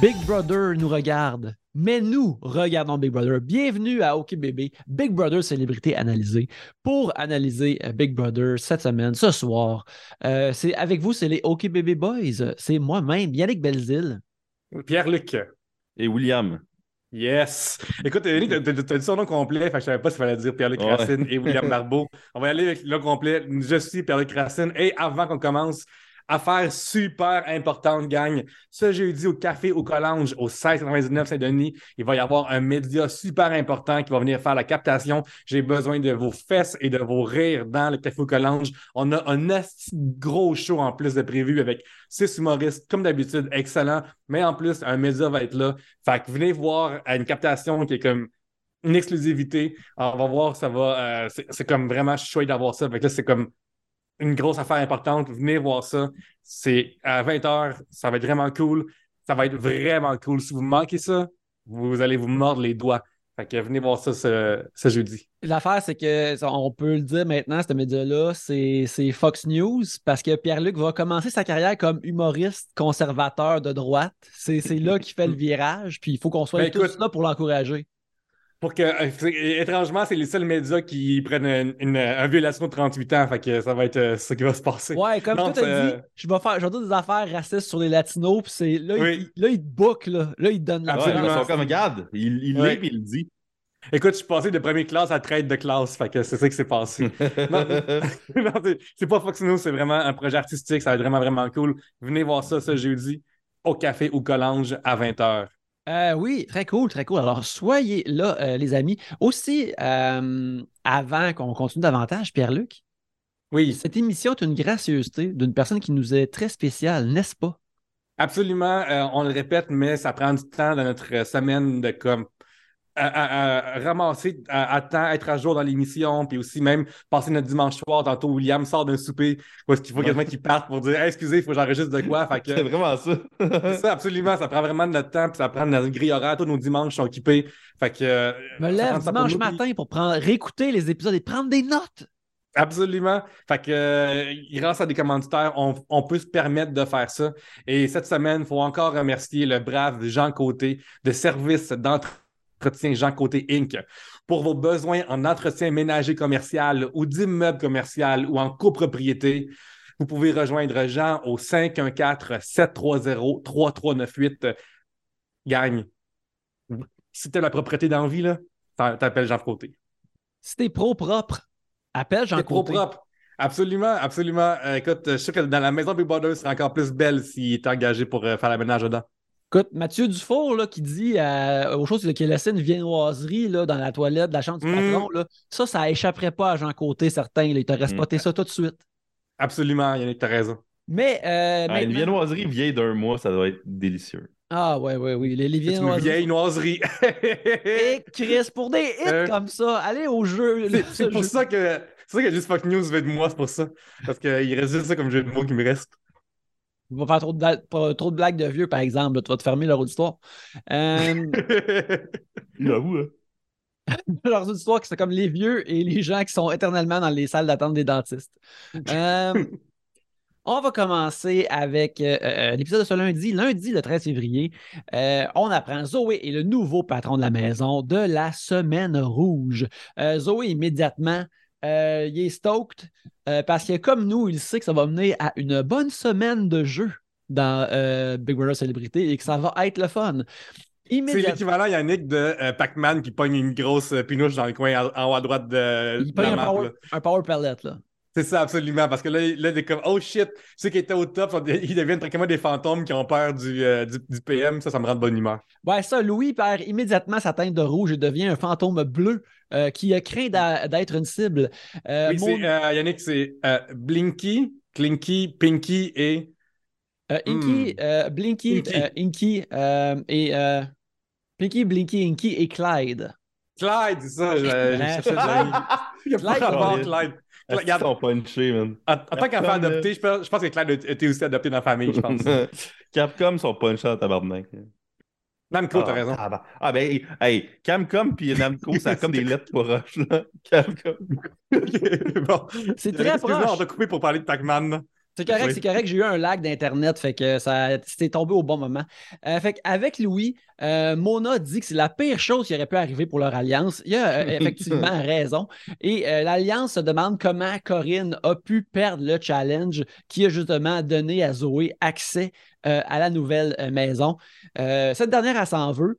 Big Brother nous regarde, mais nous regardons Big Brother. Bienvenue à OK Bébé, Big Brother célébrité analysée. Pour analyser euh, Big Brother cette semaine, ce soir, euh, c'est avec vous, c'est les OK Bébé Boys. C'est moi-même, Yannick Belzil. Pierre-Luc. Et William. Yes. Écoute, Yannick, t'as dit son nom complet, fait que je savais pas s'il fallait dire Pierre-Luc Racine et William Marbeau. On va y aller avec le nom complet. Je suis Pierre-Luc Racine. Et avant qu'on commence, Affaire super importante, gang. Ce jeudi au Café au Collange, au 1699 Saint-Denis, il va y avoir un média super important qui va venir faire la captation. J'ai besoin de vos fesses et de vos rires dans le Café au Collange. On a un gros show en plus de prévu avec six humoristes, comme d'habitude, excellent. Mais en plus, un média va être là. Fait que venez voir une captation qui est comme une exclusivité. on va voir, ça va. Euh, c'est comme vraiment chouette d'avoir ça. Fait que là, c'est comme une grosse affaire importante. Venez voir ça. C'est à 20h. Ça va être vraiment cool. Ça va être vraiment cool. Si vous manquez ça, vous allez vous mordre les doigts. Fait que venez voir ça ce, jeudi. L'affaire, c'est que on peut le dire maintenant, ce média-là, c'est Fox News parce que Pierre-Luc va commencer sa carrière comme humoriste conservateur de droite. C'est là qu'il fait le virage, puis il faut qu'on soit ben, tous là pour l'encourager pour que, euh, étrangement, c'est les seuls médias qui prennent une, violation de 38 ans. Fait que ça va être euh, ce qui va se passer. Ouais, comme tu as dit, je vais faire, je des affaires racistes sur les latinos, puis c'est là, il, là, il te book, là. Là, il te donne la Absolument. Ils sont comme, regarde, il, il lit, puis il le dit. Écoute, je suis passé de première classe à traite de classe, fait que c'est ça qui s'est passé. non, c'est pas Fox News, c'est vraiment un projet artistique, ça va être vraiment, vraiment cool. Venez voir ça ce jeudi au Café ou Collange à 20h. Euh, oui, très cool, très cool. Alors, soyez là, euh, les amis. Aussi, euh, avant qu'on continue davantage, Pierre-Luc, oui. cette émission est une gracieuseté d'une personne qui nous est très spéciale, n'est-ce pas? Absolument, on le répète, mais ça prend du temps dans notre semaine de comme à, ramasser à, temps, être à jour dans l'émission, puis aussi même passer notre dimanche soir. Tantôt, William sort d'un souper où est-ce qu'il faut quasiment qu'il parte pour dire excusez, il faut que j'enregistre de quoi? C'est vraiment ça. c'est ça, absolument. Ça prend vraiment de notre temps, puis ça prend notre grille horaire. Tous nos dimanches sont équipés. Fait que, euh, me lève dimanche matin pour prendre, réécouter les épisodes et prendre des notes. Absolument. Fait que euh, grâce à des commanditaires, on, on, peut se permettre de faire ça. Et cette semaine, il faut encore remercier le brave Jean Côté de service d'entreprise Entretien Jean Côté Inc. Pour vos besoins en entretien ménager commercial ou d'immeuble commercial ou en copropriété, vous pouvez rejoindre Jean au 514-730-3398. Gagne. Si tu la propriété d'envie, là, t'appelles Jean Côté. Si t'es pro-propre, appelle Jean Côté. pro-propre. Absolument, absolument. Euh, écoute, je sais que dans la maison Big Brother, serait encore plus belle s'il est engagé pour euh, faire la ménage dedans. Écoute, Mathieu Dufour là, qui dit euh, aux choses qu'il a laissé une viennoiserie là, dans la toilette de la chambre du mm. patron, là, ça, ça échapperait pas à Jean Côté, certains. Là, il t'aurait mm. spoté ça tout de suite. Absolument, Yannick, t'as raison. Mais. Euh, ah, Une viennoiserie vieille d'un mois, ça doit être délicieux. Ah, ouais, ouais, oui. Les, les viennoiseries. Une vieille noiserie. Et Chris, pour des hits euh, comme ça, allez au jeu. C'est pour ça que. C'est ça que juste Fuck News veut de moi, c'est pour ça. Parce qu'il reste juste ça comme jeu de mots qui me reste. Il va faire trop de, trop de blagues de vieux, par exemple. tu vas te fermer leur auditoire. Euh... J'avoue, hein. leur auditoire, c'est comme les vieux et les gens qui sont éternellement dans les salles d'attente des dentistes. Euh, on va commencer avec euh, euh, l'épisode de ce lundi. Lundi, le 13 février, on apprend Zoé est le nouveau patron de la maison de la Semaine Rouge. Zoé, immédiatement, euh, il est stoked euh, parce que, comme nous, il sait que ça va mener à une bonne semaine de jeu dans euh, Big Brother Célébrité et que ça va être le fun. C'est l'équivalent, Yannick, de Pac-Man qui pogne une grosse pinouche dans le coin en haut à droite de, il pogne un, power, un power palette, là. C'est ça, absolument. Parce que là, là il est comme, oh shit, ceux qui étaient au top, ils deviennent tranquillement des fantômes qui ont peur du, euh, du, PM. Ça, ça me rend de bonne humeur. Ouais, ça, Louis perd immédiatement sa teinte de rouge et devient un fantôme bleu euh, qui craint d'être une cible. Euh, oui, c'est, Yannick, c'est Blinky, Clinky, Pinky et. Inky, hmm. Blinky, Inky, et. Pinky, Blinky, Inky et Clyde. Clyde, c'est ça. Je, je Clyde, Clyde. Regarde. Ils sont punchés, man? En, tant qu'enfant adopté, je pense, je pense que Claire était aussi adopté dans la famille, je pense. Capcom sont punchés en tabarnak. Namco, t'as ah, raison. Ah, ben, ah, ben, hey, Camcom puis Namco, ça a comme des lettres pour roches, là. Camcom. bon. C'est très proche. on va couper pour parler de Pac-Man. C'est correct, c'est correct. J'ai eu un lag d'Internet, fait que ça c'était tombé au bon moment. Euh, fait avec Louis, euh, Mona dit que c'est la pire chose qui aurait pu arriver pour leur alliance. Il a euh, effectivement raison. Et l'alliance se demande comment Corinne a pu perdre le challenge qui a justement donné à Zoé accès à la nouvelle maison. cette dernière, elle s'en veut.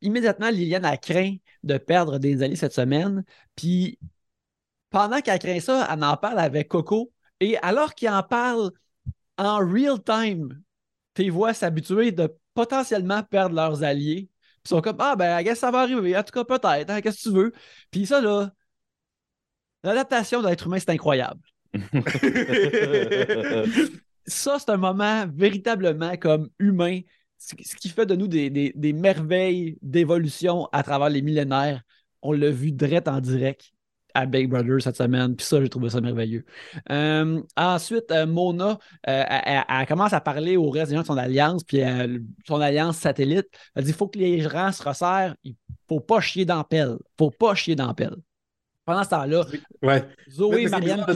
immédiatement, Liliane a craint de perdre des alliés cette semaine. Puis pendant qu'elle craint ça, elle en parle avec Coco et alors qu'ils en parlent en real time, tes voix s'habituer de potentiellement perdre leurs alliés. Puis ils sont comme Ah, ben, I ça va arriver. En tout cas, peut-être. Hein, qu'est-ce que tu veux? Puis ça, là, l'adaptation de l'être humain, c'est incroyable. ça, c'est un moment véritablement comme humain, ce qui fait de nous des, des merveilles d'évolution à travers les millénaires. On l'a vu direct en direct à Big Brother cette semaine. Puis ça, j'ai trouvé ça merveilleux. Euh, ensuite, euh, Mona, euh, elle, commence à parler au reste des gens de son alliance, puis son alliance satellite. Elle dit il faut que les gens se resserrent. Il faut pas chier dans pelle. faut pas chier dans pelle. Pendant ce temps-là, ouais. Zoé et Marianne.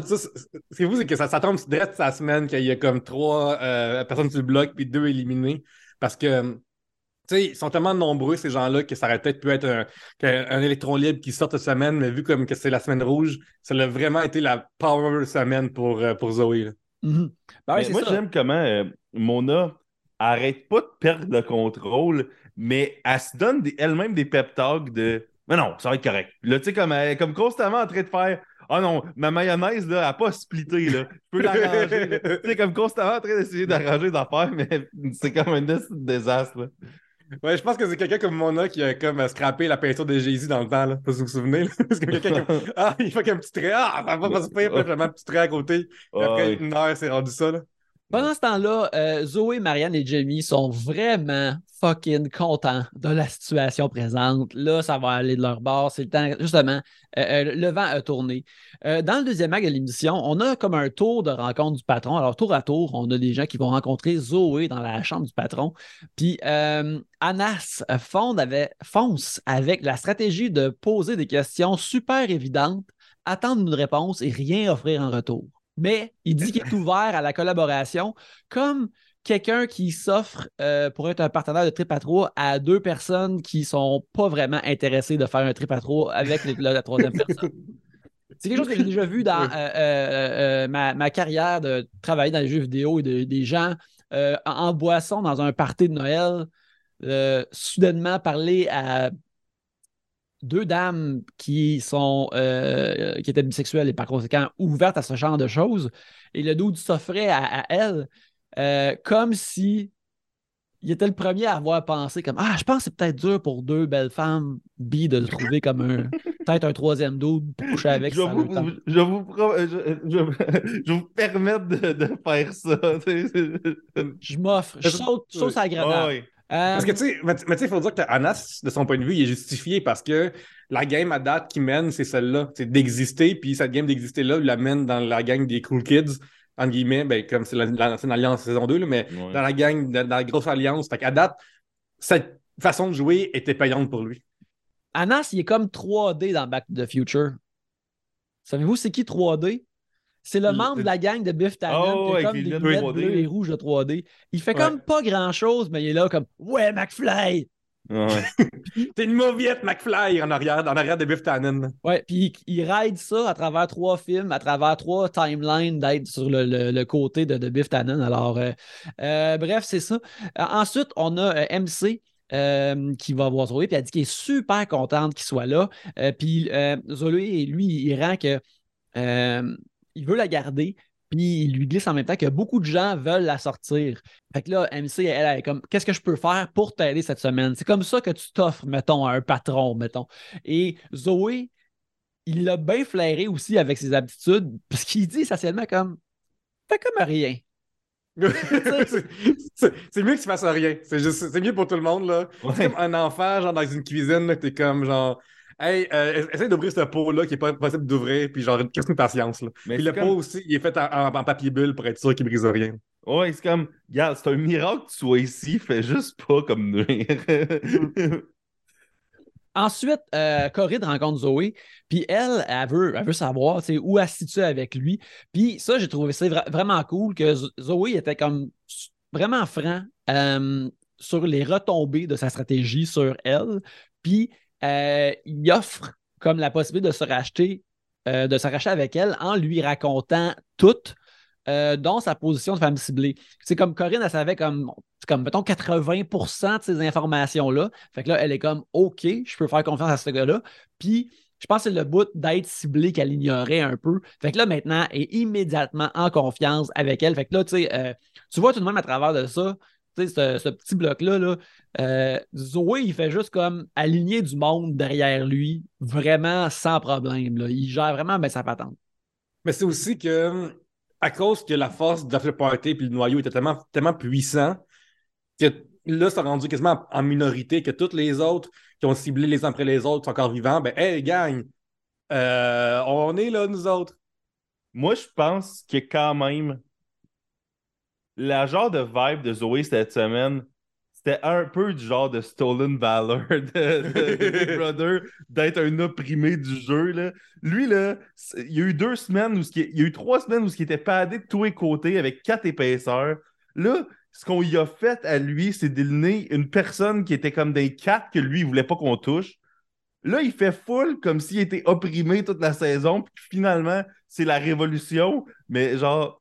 C'est vous, c'est que ça, ça tombe direct sa semaine qu'il y a comme trois personnes sur le bloc, puis deux éliminées. Parce que sais, ils sont tellement nombreux, ces gens-là, que ça aurait peut-être pu être un, un, électron libre qui sort cette semaine, mais vu comme que c'est la semaine rouge, ça a vraiment été la power semaine pour, euh, pour Zoé. Mm-hmm. Ben moi, j'aime comment euh, Mona arrête pas de perdre le contrôle, mais elle se donne elle-même des pep talks de Mais non, ça va être correct. Là, tu sais, comme, comme constamment en train de faire ah non, ma mayonnaise, là, elle n'a pas splitté, là. Je peux l'arranger. tu sais, comme constamment en train d'essayer d'arranger des affaires, mais c'est comme un désastre. Là. Ouais, je pense que c'est quelqu'un comme Mona qui a comme scrappé la peinture de Jésus dans le temps, là. Vous vous souvenez, là? Parce que quelqu'un comme... Ah, il fait qu'un petit trait. Ah, ça va pas se faire. Puis je un petit trait à côté. Et après une heure, c'est rendu ça, là. Pendant ce temps-là, euh, Zoé, Marianne et Jamie sont vraiment fucking contents de la situation présente. Là, ça va aller de leur bord. C'est le temps, justement, euh, euh, le vent a tourné. dans le deuxième acte de l'émission, on a comme un tour de rencontre du patron. Alors, tour à tour, on a des gens qui vont rencontrer Zoé dans la chambre du patron. Puis, Anas fonce avec la stratégie de poser des questions super évidentes, attendre une réponse et rien offrir en retour mais il dit qu'il est ouvert à la collaboration comme quelqu'un qui s'offre euh, pour être un partenaire de trip à trois à deux personnes qui sont pas vraiment intéressées de faire un trip à trois avec la, troisième personne. C'est quelque chose que j'ai déjà vu dans euh, euh, ma, carrière de travailler dans les jeux vidéo et des gens en boisson dans un party de Noël, soudainement parler à deux dames qui sont euh, qui étaient bisexuelles et par conséquent ouvertes à ce genre de choses. Et le dude s'offrait à, elle euh, comme si il était le premier à avoir pensé comme Ah, je pense que c'est peut-être dur pour deux belles femmes bi de le trouver comme un peut-être un troisième dude pour coucher avec. Je, vous, je, vous, je, je, vous permettre de, faire ça. je m'offre, je saute, sur sa grenade. Parce que, tu sais, mais, tu sais, il faut dire que Anas, de son point de vue, il est justifié parce que la game à date qui mène, c'est celle-là. C'est d'exister, puis cette game d'exister-là, il la mène dans la gang des cool kids, entre guillemets, ben, comme c'est l'ancienne alliance saison 2, là, mais dans la gang, dans, la grosse alliance. Fait qu'à date, cette façon de jouer était payante pour lui. Anas, il est comme 3D dans Back to the Future. Savez-vous c'est qui 3D? C'est le membre de la gang de Biff Tannen oh, qui a comme des lunettes bleues et rouges de 3D. Il fait comme pas grand-chose, mais il est là comme « Ouais, McFly! T'es une mauviette, McFly, en arrière, en arrière de Biff Tannen. Ouais, puis il, ride ça à travers trois films, à travers trois timelines d'être sur le, côté de, de, Biff Tannen. Alors, euh, euh, bref, c'est ça. Euh, ensuite, on a MC. qui va voir Zoé, puis elle dit qu'elle est super contente qu'il soit là. puis Zoé, lui, il rend que il veut la garder, puis il lui glisse en même temps que beaucoup de gens veulent la sortir. Fait que là, MC, elle, elle est comme Qu'est-ce que je peux faire pour t'aider cette semaine? C'est comme ça que tu t'offres, mettons, à un patron, mettons. Et Zoé, il l'a bien flairé aussi avec ses habitudes, parce qu'il dit essentiellement comme Fais comme rien. c'est mieux que tu fasses rien. C'est mieux pour tout le monde. là. C'est comme un enfant, genre dans une cuisine, t'es comme genre Hey, euh, essaye d'ouvrir ce pot-là qui n'est pas possible d'ouvrir, puis genre, qu'est-ce que patience, là. Mais puis le pot aussi, il est fait en, papier bulle pour être sûr qu'il brise rien. Ouais, c'est comme, regarde, c'est un miracle que tu sois ici, fais juste pas comme nuire. Ensuite, euh, Corinne rencontre Zoé, puis elle, elle veut, elle veut savoir où elle se situe avec lui. Puis ça, j'ai trouvé ça vraiment cool que Zoé était comme vraiment franc euh, sur les retombées de sa stratégie sur elle. Puis euh, il offre comme la possibilité de se racheter, de se racheter avec elle en lui racontant tout. dont sa position de femme ciblée. C'est comme Corinne, elle savait comme comme, mettons, 80% de ces informations-là. Fait que là, elle est comme, OK, je peux faire confiance à ce gars-là. Puis, je pense que c'est le bout d'être ciblé qu'elle ignorait un peu. Fait que là, maintenant, elle est immédiatement en confiance avec elle. Fait que là, tu sais, euh, tu vois tout de même à travers de ça, ce, petit bloc-là, là, euh, Zoé, il fait juste comme aligner du monde derrière lui, vraiment sans problème. Là. Il gère vraiment ben, sa patente. Mais c'est aussi que, à cause que la force de Party et le noyau était tellement, tellement puissant, que là, ça rendu quasiment en minorité, que toutes les autres qui ont ciblé les uns après les autres sont encore vivants, ben, hey, gang, euh, on est là, nous autres. Moi, je pense que quand même, la genre de vibe de Zoé cette semaine, c'était un peu du genre de Stolen Valor de, Big Brother, d'être un opprimé du jeu. Là. Lui, là, il y a eu deux semaines où il y a eu trois semaines où il était padé de tous les côtés avec quatre épaisseurs. Là, ce qu'on y a fait à lui, c'est d'éliminer une personne qui était comme des quatre que lui, il voulait pas qu'on touche. Là, il fait full comme s'il était opprimé toute la saison, puis finalement, c'est la révolution. Mais genre,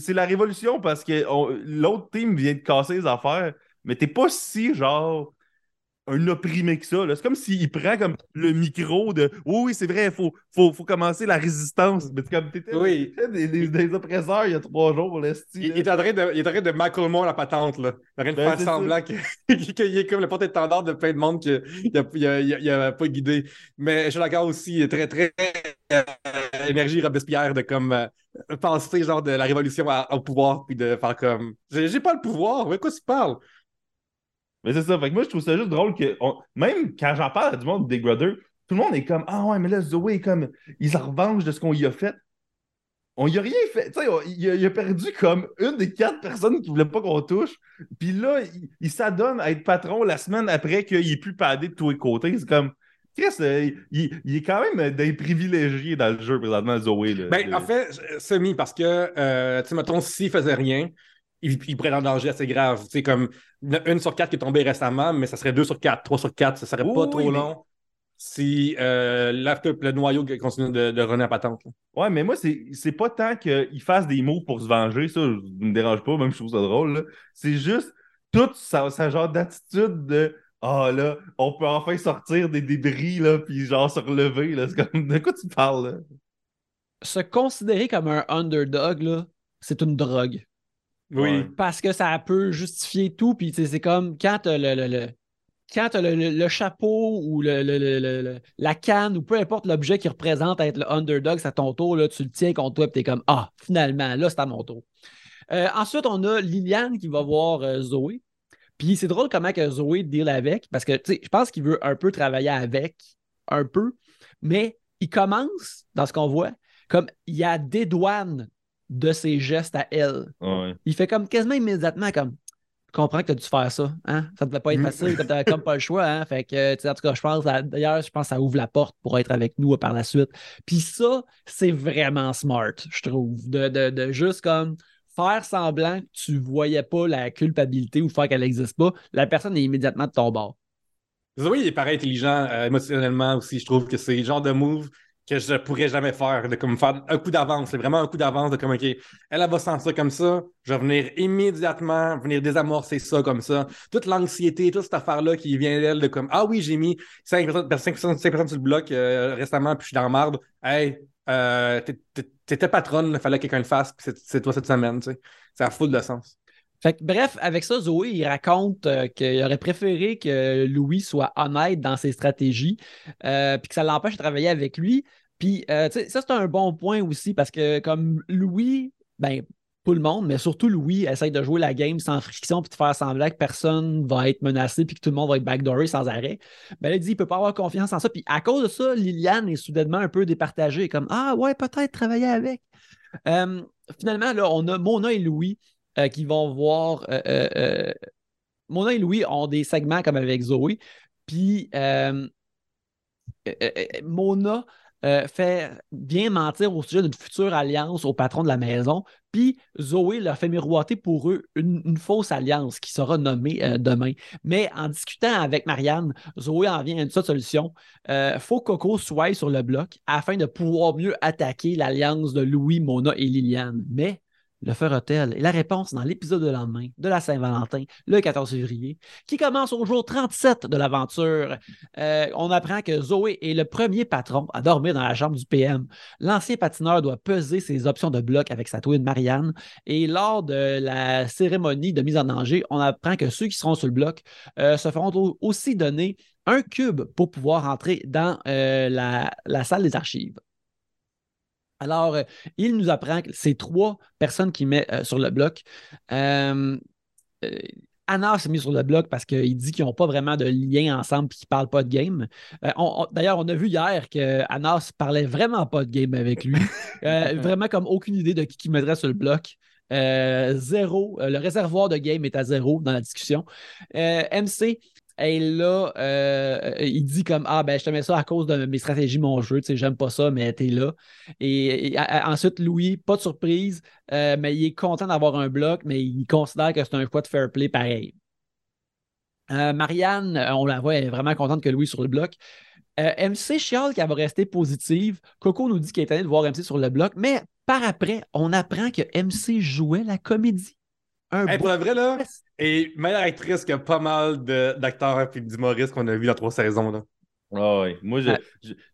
c'est la révolution parce que l'autre team vient de casser les affaires, mais t'es pas si genre un opprimé que ça. C'est comme s'il prend comme le micro de Oui, oui, c'est vrai, il faut, faut, faut, commencer la résistance. Mais comme t'étais oui. des, des, oppresseurs il y a trois jours, là, il, il, est en train de, il est en train de la patente, là. Il est en train de ben, faire semblant qu'il est comme le porte-étendard de plein de monde qu'il n'a pas guidé. Mais je suis d'accord aussi, très, très euh, énergie Robespierre de comme euh, penser genre de la révolution au pouvoir puis de faire comme j'ai pas le pouvoir, de quoi tu parles? Mais c'est ça. Fait que moi, je trouve ça juste drôle que, même quand j'en parle à du monde de Big Brother, tout le monde est comme Ah ouais, mais là, Zoé est comme. Il se revanche de ce qu'on y a fait. On y a rien fait. Tu sais, il, a perdu comme une des quatre personnes qui voulaient pas qu'on touche. Puis là, il, s'adonne à être patron la semaine après qu'il ait plus padé de tous les côtés. C'est comme. Chris, euh, il, est quand même des privilégiés dans le jeu présentement, Zoé. ben, en fait, semi, parce que, euh, tu sais, mettons, s'il faisait rien, il, il pourrait être en danger assez grave. Tu sais, comme une sur quatre qui est tombée récemment, mais ça serait deux sur quatre, trois sur quatre, ça serait pas trop long si euh, le noyau continue de, de runner à patente. Ouais, mais moi, c'est pas tant qu'il fasse des mots pour se venger, ça, ne me dérange pas, même je trouve ça drôle. C'est juste toute sa, genre d'attitude de Ah là, on peut enfin sortir des débris, là, puis genre se relever. Là. Comme, de quoi tu parles? Là? Se considérer comme un underdog, là, c'est une drogue. Oui. Parce que ça peut justifier tout. Puis c'est comme quand tu le, le, le, quand le, chapeau ou le, la canne ou peu importe l'objet qui représente être le underdog, c'est à ton tour, là, tu le tiens contre toi et tu es comme Ah, finalement, là, c'est à mon tour. Euh, ensuite, on a Liliane qui va voir euh, Zoé. Puis c'est drôle comment que Zoé deal avec, parce que je pense qu'il veut un peu travailler avec, un peu, mais il commence, dans ce qu'on voit, comme il y a des douanes de ses gestes à elle. Il fait comme quasiment immédiatement comme je comprends que tu as dû faire ça. Hein? Ça ne devait pas être mm. facile, tu n'avais comme pas le choix. Hein? Fait que, en tout cas, je pense, d'ailleurs, je pense que ça ouvre la porte pour être avec nous par la suite. Puis ça, c'est vraiment smart, je trouve, de, de, juste comme faire semblant que tu voyais pas la culpabilité ou faire qu'elle n'existe pas. La personne est immédiatement de ton bord. Oui, il pareil intelligent euh, émotionnellement aussi. Je trouve que c'est le genre de move que je pourrais jamais faire, de comme faire un coup d'avance. C'est vraiment un coup d'avance de comme, OK, elle, elle va sentir comme ça, je vais venir immédiatement, venir désamorcer ça comme ça. Toute l'anxiété, toute cette affaire-là qui vient d'elle, de comme, ah oui, j'ai mis 5%, 5 sur le bloc euh, récemment, puis je suis dans la marde. Hey, euh, t'étais patronne, il fallait que quelqu'un le fasse, c'est toi cette semaine, tu sais. Ça a full de sens. Fait bref, avec ça, Zoé, il raconte euh, qu'il aurait préféré que Louis soit honnête dans ses stratégies, euh, puis que ça l'empêche de travailler avec lui. Puis, euh, ça, c'est un bon point aussi parce que, comme Louis, ben, tout le monde, mais surtout Louis, essaye de jouer la game sans friction puis de faire semblant que personne va être menacé puis que tout le monde va être backdooré sans arrêt. Ben, il dit il peut pas avoir confiance en ça. Puis, à cause de ça, Liliane est soudainement un peu départagée, comme Ah, ouais, peut-être travailler avec. finalement, là, on a Mona et Louis euh, qui vont voir. Euh, euh, Mona et Louis ont des segments comme avec Zoé. Puis Mona euh, fait bien mentir au sujet d'une future alliance au patron de la maison. Puis Zoé leur fait miroiter pour eux une, fausse alliance qui sera nommée euh, demain. Mais en discutant avec Marianne, Zoé en vient à une seule solution. Euh, faut Coco soit sur le bloc afin de pouvoir mieux attaquer l'alliance de Louis, Mona et Liliane. Mais le fera-t-elle? Et la réponse dans l'épisode de lendemain de la Saint-Valentin, le 14 février, qui commence au jour 37 de l'aventure. Euh, on apprend que Zoé est le premier patron à dormir dans la chambre du PM. L'ancien patineur doit peser ses options de bloc avec sa twin Marianne. Et lors de la cérémonie de mise en danger, on apprend que ceux qui seront sur le bloc euh, se feront aussi donner un cube pour pouvoir entrer dans euh, la salle des archives. Alors, euh, il nous apprend que c'est trois personnes qui met euh, sur le bloc. Euh, Anna s'est mis sur le bloc parce qu'il dit qu'ils n'ont pas vraiment de lien ensemble et qu'ils ne parlent pas de game. D'ailleurs, on a vu hier que Anas parlait vraiment pas de game avec lui. vraiment comme aucune idée de qui, qui mettrait sur le bloc. zéro. le réservoir de game est à zéro dans la discussion. MC et là, euh, il dit comme Ah, ben, je te mets ça à cause de mes stratégies, mon jeu. Tu sais, j'aime pas ça, mais t'es là. Et, ensuite, Louis, pas de surprise, euh, mais il est content d'avoir un bloc, mais il considère que c'est un choix de fair play pareil. Euh, Marianne, on la voit, elle est vraiment contente que Louis sur le bloc. MC chiale qu'elle va rester positive. Coco nous dit qu'elle est étonnée de voir MC sur le bloc, mais par après, on apprend que MC jouait la comédie. Un pour la vraie, là, et meilleure actrice que pas mal d'acteurs et d'humoristes qu'on a vu dans trois saisons. Là. Ah ouais. Moi, je,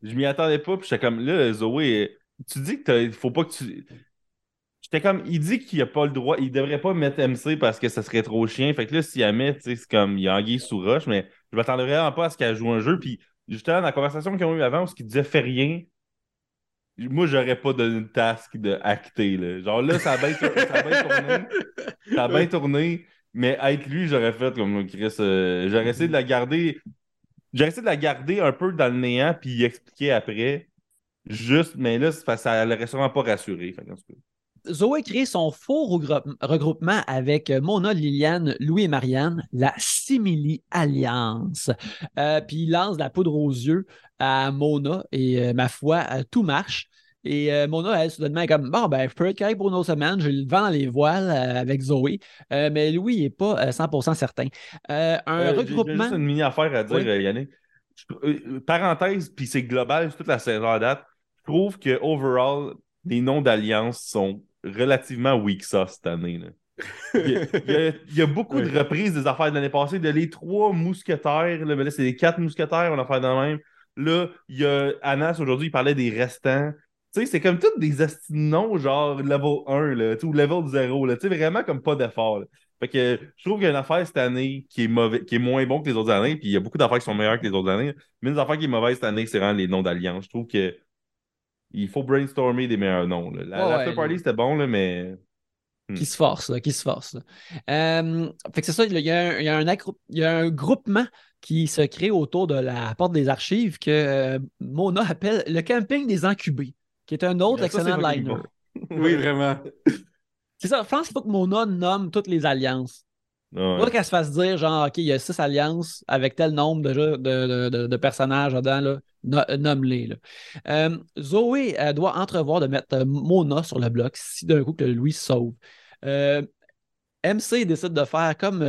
je, m'y attendais pas. Puis j'étais comme, là, Zoé, tu dis qu'il faut pas que tu. J'étais comme, il dit qu'il a pas le droit, il devrait pas mettre MC parce que ça serait trop chien. Fait que là, s'il la met, c'est comme, il a anguille sous roche, mais je m'attendais vraiment pas à ce qu'elle joue un jeu. Puis justement, dans la conversation qu'ils ont eu avant, où il disait fais rien, moi, j'aurais pas donné une task de acter. Là. Genre là, ça a bien, tourné. Ça a bien tourné. Mais être lui, j'aurais fait comme Chris. Euh, j'aurais essayé de la garder. J'aurais essayé de la garder un peu dans le néant puis expliquer après. Juste, mais là, ça l'aurait sûrement pas rassuré. Zoé crée son faux regroupement avec Mona, Liliane, Louis et Marianne, la Simili Alliance. Euh, puis il lance la poudre aux yeux à Mona et euh, ma foi, tout marche. Et euh, Mona, elle, soudainement, est comme Bon, ben, je peux être correct pour une autre semaine, j'ai le vent dans les voiles euh, avec Zoé. Euh, mais Louis il n'est pas 100% certain. un regroupement. Juste une mini affaire à dire, Yannick. parenthèse, puis c'est global, toute la saison date. Je trouve que, overall, les noms d'alliance sont relativement weak sauce cette année. il, y a, beaucoup de reprises des affaires de l'année passée, de les trois mousquetaires, là, mais là, c'est les quatre mousquetaires, on a fait le même. Là, il y a Anas aujourd'hui, il parlait des restants. Tu sais, c'est comme tous des noms genre level 1 là, ou level 0. Là, tu sais, vraiment comme pas d'effort. Fait que je trouve qu'il y a une affaire cette année qui est mauvais, qui est moins bon que les autres années, puis il y a beaucoup d'affaires qui sont meilleures que les autres années. Mais une affaire qui est mauvaise cette année, c'est vraiment les noms d'alliance. Je trouve que il faut brainstormer des meilleurs noms. Là. La, ouais, party, c'était bon, là, mais. Hmm. Qui se force, qui se force. Euh, fait que c'est ça, il y, a un, il, y a un il y a un groupement qui se crée autour de la porte des archives que euh, Mona appelle le camping des incubés qui est un autre excellent liner. oui, vraiment. C'est ça. Je pense qu'il faut que Mona nomme toutes les alliances. Ah pas qu'elle se fasse dire, genre, OK, il y a six alliances avec tel nombre de, de, de, personnages dedans, nomme-les. Euh, Zoé doit entrevoir de mettre euh, Mona sur le bloc si d'un coup que Louis sauve. Euh, MC décide de faire comme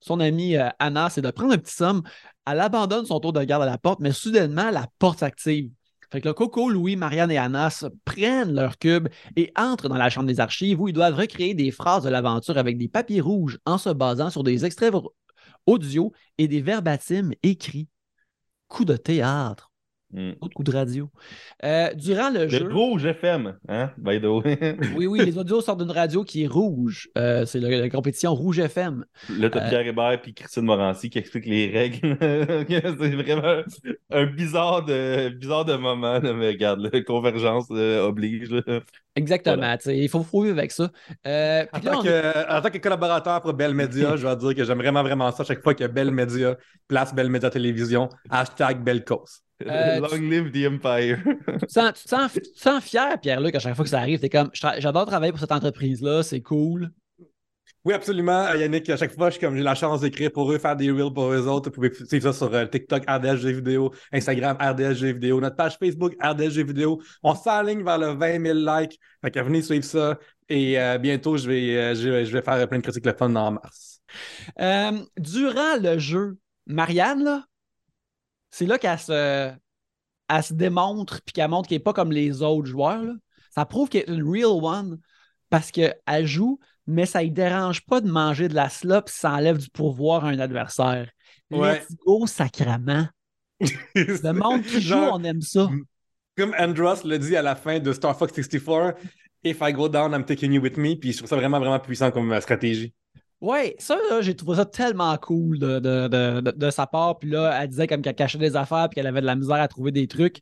son amie Anna, c'est de prendre un petit somme. Elle abandonne son tour de garde à la porte, mais soudainement, la porte s'active. Fait que Coco, Louis, Marianne et Anas prennent leur cube et entrent dans la chambre des archives où ils doivent recréer des phrases de l'aventure avec des papiers rouges en se basant sur des extraits audio et des verbatims écrits. Coup de théâtre. Mm. Autre coup de radio. Euh, durant le, jeu. Le rouge FM, hein, by the way. oui, oui, les audios sortent d'une radio qui est rouge. Euh, c'est la, compétition Rouge FM. Là, t'as euh... Pierre Hébert et Christine Morancy qui expliquent les règles. c'est vraiment un bizarre de, bizarre de moment, mais regarde, la convergence oblige. Exactement, il faut fouiller avec ça. Euh, en, tant que, en, tant que, collaborateur pour Bell Media, je vais dire que j'aime vraiment, vraiment ça. Chaque fois que Bell Media place Bell Media Télévision, hashtag Bell Cause. Euh, Long live the Empire. tu, te sens, fier, Pierre-Luc, à chaque fois que ça arrive. T'es comme, j'adore travailler pour cette entreprise-là, c'est cool. Oui, absolument. Euh, Yannick, à chaque fois, je comme j'ai la chance d'écrire pour eux, faire des reels pour eux autres. Vous pouvez suivre ça sur euh, TikTok, RDSG vidéo, Instagram, RDSG vidéo, notre page Facebook, RDSG vidéo. On s'aligne vers le 20 000 likes. Fait que venez suivre ça. Et euh, bientôt, je vais, je, vais faire plein de critiques le fun en mars. durant le jeu, Marianne, là, c'est là qu'elle se, elle se démontre puis qu'elle montre qu'elle n'est pas comme les autres joueurs. Ça prouve qu'elle est une real one parce qu'elle joue, mais ça ne dérange pas de manger de la slop si ça enlève du pouvoir à un adversaire. Let's go, sacrament. Le monde qui joue, on aime ça. Comme Andros l'a dit à la fin de Star Fox 64, If I go down, I'm taking you with me. Puis je trouve ça vraiment, vraiment puissant comme stratégie. Ouais, ça, j'ai trouvé ça tellement cool de, de, sa part. Puis là, elle disait comme qu'elle cachait des affaires puis qu'elle avait de la misère à trouver des trucs.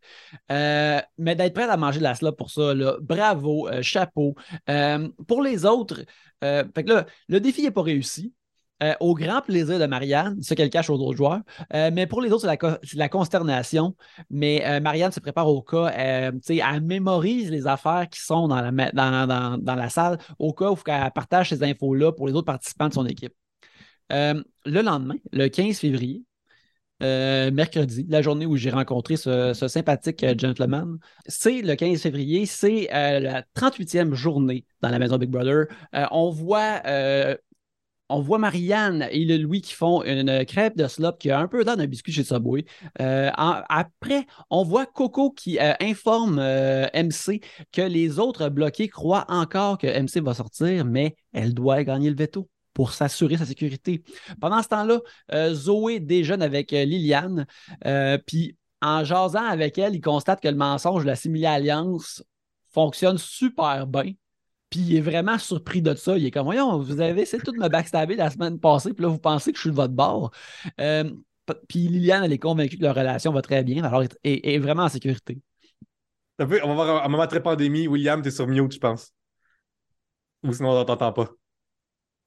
Euh, mais d'être prête à manger de la slop pour ça, là, bravo, euh, chapeau. Euh, pour les autres, fait que là, le défi n'est pas réussi. Euh, au grand plaisir de Marianne, ce qu'elle cache aux autres joueurs. Euh, mais pour les autres, c'est la, consternation. Mais euh, Marianne se prépare au cas, elle mémorise les affaires qui sont dans la, la salle au cas où qu'elle partage ces infos-là pour les autres participants de son équipe. le lendemain, le 15 février, mercredi, la journée où j'ai rencontré ce, sympathique gentleman. C'est le 15 février, c'est la 38e journée dans la maison Big Brother. on voit on voit Marianne et le Louis qui font une crêpe de slop qui a un peu dans un biscuit chez Subway. Euh, après, on voit Coco qui euh, informe euh, MC que les autres bloqués croient encore que MC va sortir, mais elle doit gagner le veto pour s'assurer sa sécurité. Pendant ce temps-là, Zoé déjeune avec Liliane, puis en jasant avec elle, il constate que le mensonge de la simili-alliance fonctionne super bien. Puis il est vraiment surpris de ça. Il est comme, voyons, vous avez essayé de me backstabber la semaine passée, puis là, vous pensez que je suis de votre bord. Euh, puis Liliane, elle est convaincue que leur relation va très bien, alors elle est, vraiment en sécurité. On va voir un moment très pandémie. William, t'es sur mute, je pense. Ou sinon, on t'entend pas.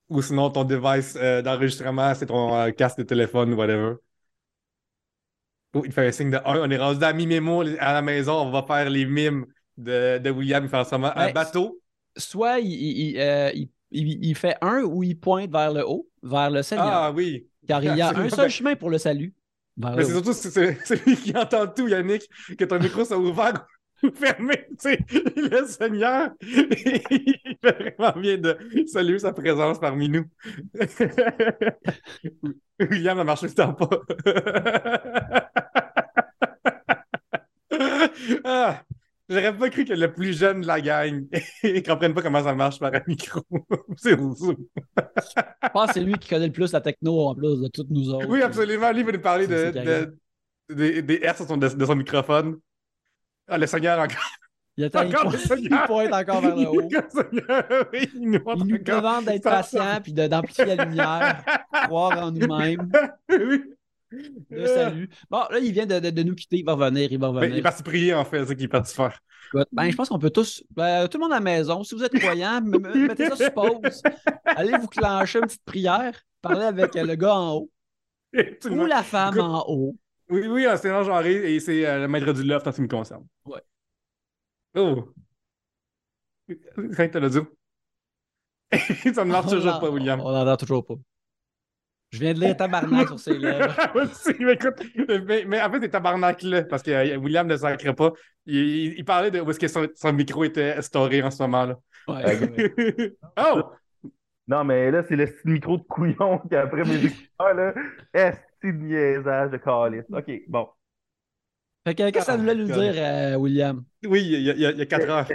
Ou sinon, ton device euh, d'enregistrement, c'est ton euh, casque de téléphone ou whatever. Oh, il fait un signe de 1. On est rendu à mi-mémo à la maison. On va faire les mimes de, de William. Il fait en un bateau soit euh, il, fait un ou il pointe vers le haut, vers le Seigneur. Ah oui. Car il y a un seul chemin pour le salut. Mais c'est surtout celui qui entend tout, Yannick, que ton micro soit ouvert ou fermé. Le Seigneur, il fait vraiment bien de saluer sa présence parmi nous. William a marché ce temps pas. ah, J'aurais pas cru que le plus jeune de la gang ne comprenne pas comment ça marche par un micro. c'est Je pense que c'est lui qui connaît le plus la techno en plus de toutes nous autres. Oui, absolument. Lui, il va nous parler de, des Hertz de son, microphone. Ah, le Seigneur encore. Il, attend, encore il, il pointe encore vers le haut. il nous, il nous demande d'être patient puis d'amplifier la lumière, croire en nous-mêmes. oui. Le salut. Bon, là, il vient de, nous quitter. Il va revenir. Il va revenir. il est parti prier, en fait. C'est ce qu'il est parti faire. Ben, je pense qu'on peut tous. Ben, tout le monde à la maison, si vous êtes croyant, mettez ça sur pause. Allez vous clencher une petite prière. Parlez avec le gars en haut. Ou la femme en haut. Oui, oui, c'est un genre et c'est euh, le maître du loft en ce qui me concerne. Ouais. Oh. Quand t'as le dit? ça ne marche toujours pas, William. On n'entend toujours pas. Je viens de lire tabarnak sur ses lèvres. mais, écoute, mais, en fait, c'est tabarnak là, parce que euh, William ne sacrait pas. Il, parlait de où est-ce que son, micro était storé en ce moment-là. Ouais, oh! Non, mais là, c'est le micro de couillon qui, après mes écouteurs, là, est de niaisage de calice. OK, bon. Fait que, qu'est-ce que ça voulait nous dire, euh, William? Oui, il y, a, il y a quatre heures.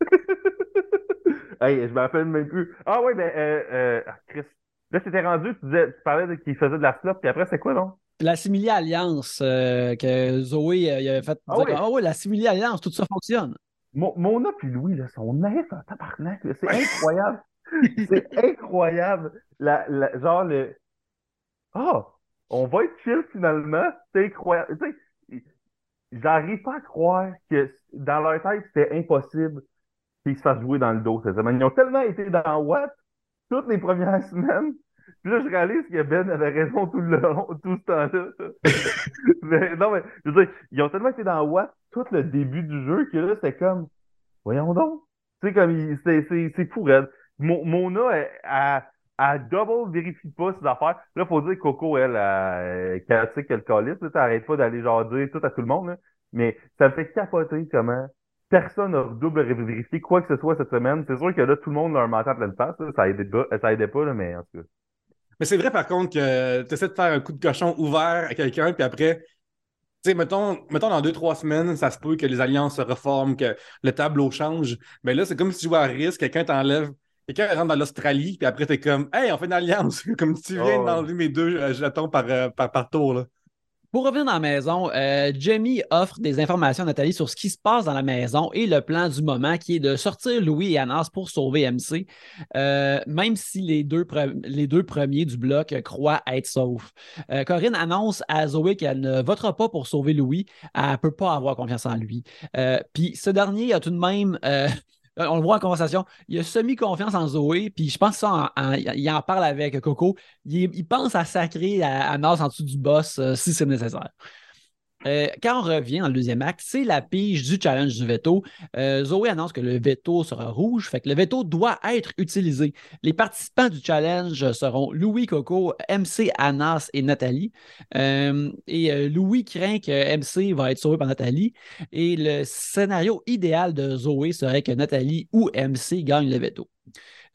hey, je me rappelle même plus. Ah, oui, ben, euh, euh, ah, Chris, Là, c'était rendu, tu, disais, tu parlais qu'il faisait de la flop, puis après, c'est quoi, donc? La simili-alliance euh, que Zoé euh, il avait fait. Ah, oui. ah oui, la simili-alliance, tout ça fonctionne. Mon, Mona puis Louis, là, sont naïfs en tabarnak. C'est incroyable. c'est incroyable. La, la, genre, le. Ah, on va être chill finalement. C'est incroyable. Tu sais, j'arrive pas à croire que dans leur tête, c'était impossible qu'ils se fassent jouer dans le dos. Ils ont tellement été dans What toutes les premières semaines. Puis là, je réalise que Ben avait raison tout le long, tout ce temps-là. mais non, mais je veux dire, ils ont tellement été dans Watt tout le début du jeu que là, c'était comme, voyons donc. Tu sais, comme, c'est fou, Red. Mona, elle, elle, double vérifie pas ses affaires. Là, faut dire que Coco, elle, elle, elle, qu'elle calisse, t'arrêtes pas d'aller genre dire tout à tout le monde, là. Mais ça me fait capoter comment personne n'a double vérifié quoi que ce soit cette semaine. C'est sûr que là, tout le monde a un mental plein de face. Ça aidait pas, ça aidait pas là, mais en tout cas. Mais c'est vrai, par contre, que tu essaies de faire un coup de cochon ouvert à quelqu'un, puis après, tu sais, mettons, mettons, dans deux, trois semaines, ça se peut que les alliances se reforment, que le tableau change. Mais là, c'est comme si tu jouais à risque, quelqu'un t'enlève, quelqu'un rentre dans l'Australie, puis après, t'es comme, hey, on fait une alliance, comme si tu viens d'enlever mes deux euh, jetons par, euh, par, par tour, là. Pour revenir dans la maison, euh, Jamie offre des informations à Nathalie sur ce qui se passe dans la maison et le plan du moment qui est de sortir Louis et Anas pour sauver MC, euh, même si les deux, premiers du bloc croient être saufs. Euh, Corinne annonce à Zoé qu'elle ne votera pas pour sauver Louis. Elle ne peut pas avoir confiance en lui. Puis ce dernier a tout de même on le voit en conversation, il a semi-confiance en Zoé, puis je pense que ça, il en parle avec Coco. Il, pense à sacrer à, à Nas en dessous du boss euh, si c'est nécessaire. Euh, quand on revient dans le deuxième acte, c'est la pige du challenge du veto. Euh, Zoé annonce que le veto sera rouge, fait que le veto doit être utilisé. Les participants du challenge seront Louis Coco, MC Anas et Nathalie. Euh, et Louis craint que MC va être sauvé par Nathalie. Et le scénario idéal de Zoé serait que Nathalie ou MC gagnent le veto.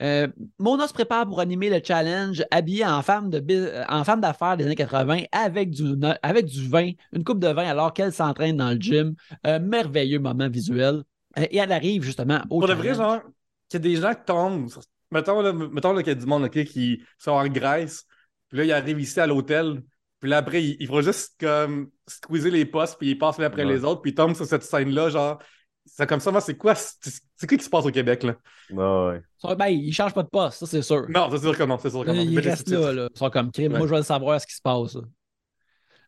Euh, Mona se prépare pour animer le challenge habillée en femme, de, en femme d'affaires des années 80 avec du, avec du vin, une coupe de vin alors qu'elle s'entraîne dans le gym. Un merveilleux moment visuel. Euh, et elle arrive justement au. Pour le vrai, genre, qu'il y a des gens qui tombent. Mettons, là, mettons qu'il y a du monde qui sont en Grèce, puis là, ils arrivent ici à l'hôtel, puis là, après, il, faut juste comme squeezer les postes, puis ils passent l'un après les autres, puis ils tombent sur cette scène-là, genre, c'est comme ça, moi, c'est quoi, c'est quoi qui se passe au Québec, là? ouais. Ben, ils ne changent pas de poste, ça, c'est sûr. Non, c'est sûr que non, c'est sûr que non. Ils restent là, là. Ils sont comme crime. Moi, je veux savoir ce qui se passe.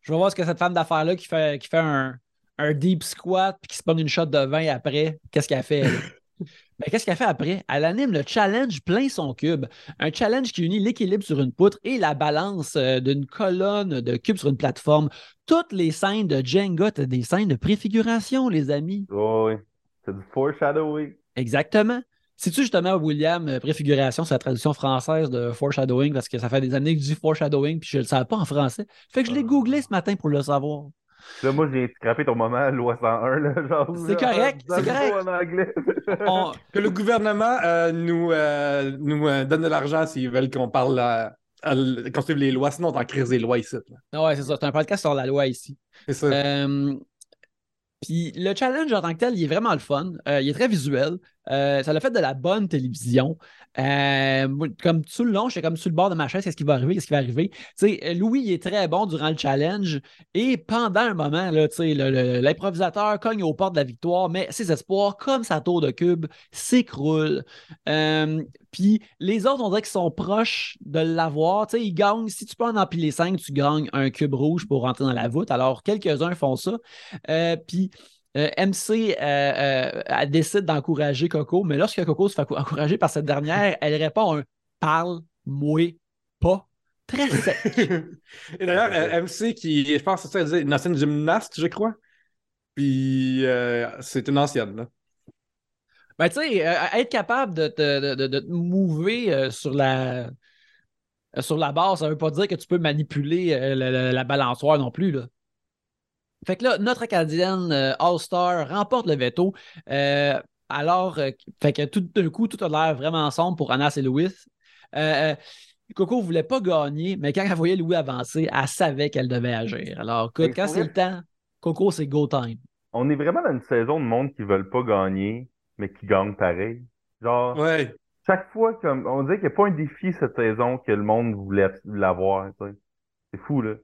Je veux voir ce que cette femme d'affaires-là qui fait, qui fait un, un deep squat puis qui se prend une shot de vin après, qu'est-ce qu'elle fait? Mais qu'est-ce qu'elle fait après? Elle anime le challenge plein son cube. Un challenge qui unit l'équilibre sur une poutre et la balance euh, d'une colonne de cubes sur une plateforme. Toutes les scènes de Jenga, tu des scènes de préfiguration, les amis. oui, c'est du foreshadowing. Exactement. C'est-tu justement, William, euh, préfiguration, c'est la traduction française de foreshadowing parce que ça fait des années que je dis foreshadowing puis je ne le savais pas en français. Fait que je l'ai ah. googlé ce matin pour le savoir. Là, moi, j'ai scrappé ton moment, loi 101. Là, c'est correct, c'est correct. En anglais. Que le gouvernement euh, nous, euh, nous euh, donne de l'argent s'ils veulent qu'on parle à, construire les lois. Sinon, on en crise des lois ici. Là. Ouais, c'est ça. C'est un podcast sur la loi ici. C'est ça. Puis le challenge en tant que tel, il est vraiment le fun. il est très visuel. ça a fait de la bonne télévision. Euh, comme tout le long, j'étais comme sur le bord de ma chaise, qu'est-ce qui va arriver, qu'est-ce qui va arriver? Louis il est très bon durant le challenge et pendant un moment, l'improvisateur cogne aux portes de la victoire, mais ses espoirs, comme sa tour de cube, s'écroulent. Euh, puis les autres, on dirait qu'ils sont proches de l'avoir. Ils gagnent, si tu peux en empiler cinq, tu gagnes un cube rouge pour rentrer dans la voûte. Alors, quelques-uns font ça. Euh, puis euh, MC euh, euh, décide d'encourager Coco, mais lorsque Coco se fait encourager par cette dernière, elle répond un parle-moi pas. Très sec. Et d'ailleurs, MC, qui, je pense que c'est une ancienne gymnaste, je crois. Puis c'est une ancienne, là. Ben, tu sais, être capable de, te mouver sur la sur la base, ça ne veut pas dire que tu peux manipuler la, la, balançoire non plus. Là. Fait que là, notre Acadienne euh, All-Star remporte le veto. Euh, alors, euh, fait que tout d'un coup, tout a l'air vraiment sombre pour Anas et Louis. Coco ne voulait pas gagner, mais quand elle voyait Louis avancer, elle savait qu'elle devait agir. Alors, écoute, quand c'est le temps, Coco, c'est go time. On est vraiment dans une saison de monde qui ne veulent pas gagner, mais qui gagnent pareil. Genre, ouais. chaque fois, comme on dirait qu'il n'y a pas un défi cette saison que le monde voulait l'avoir. C'est fou, là.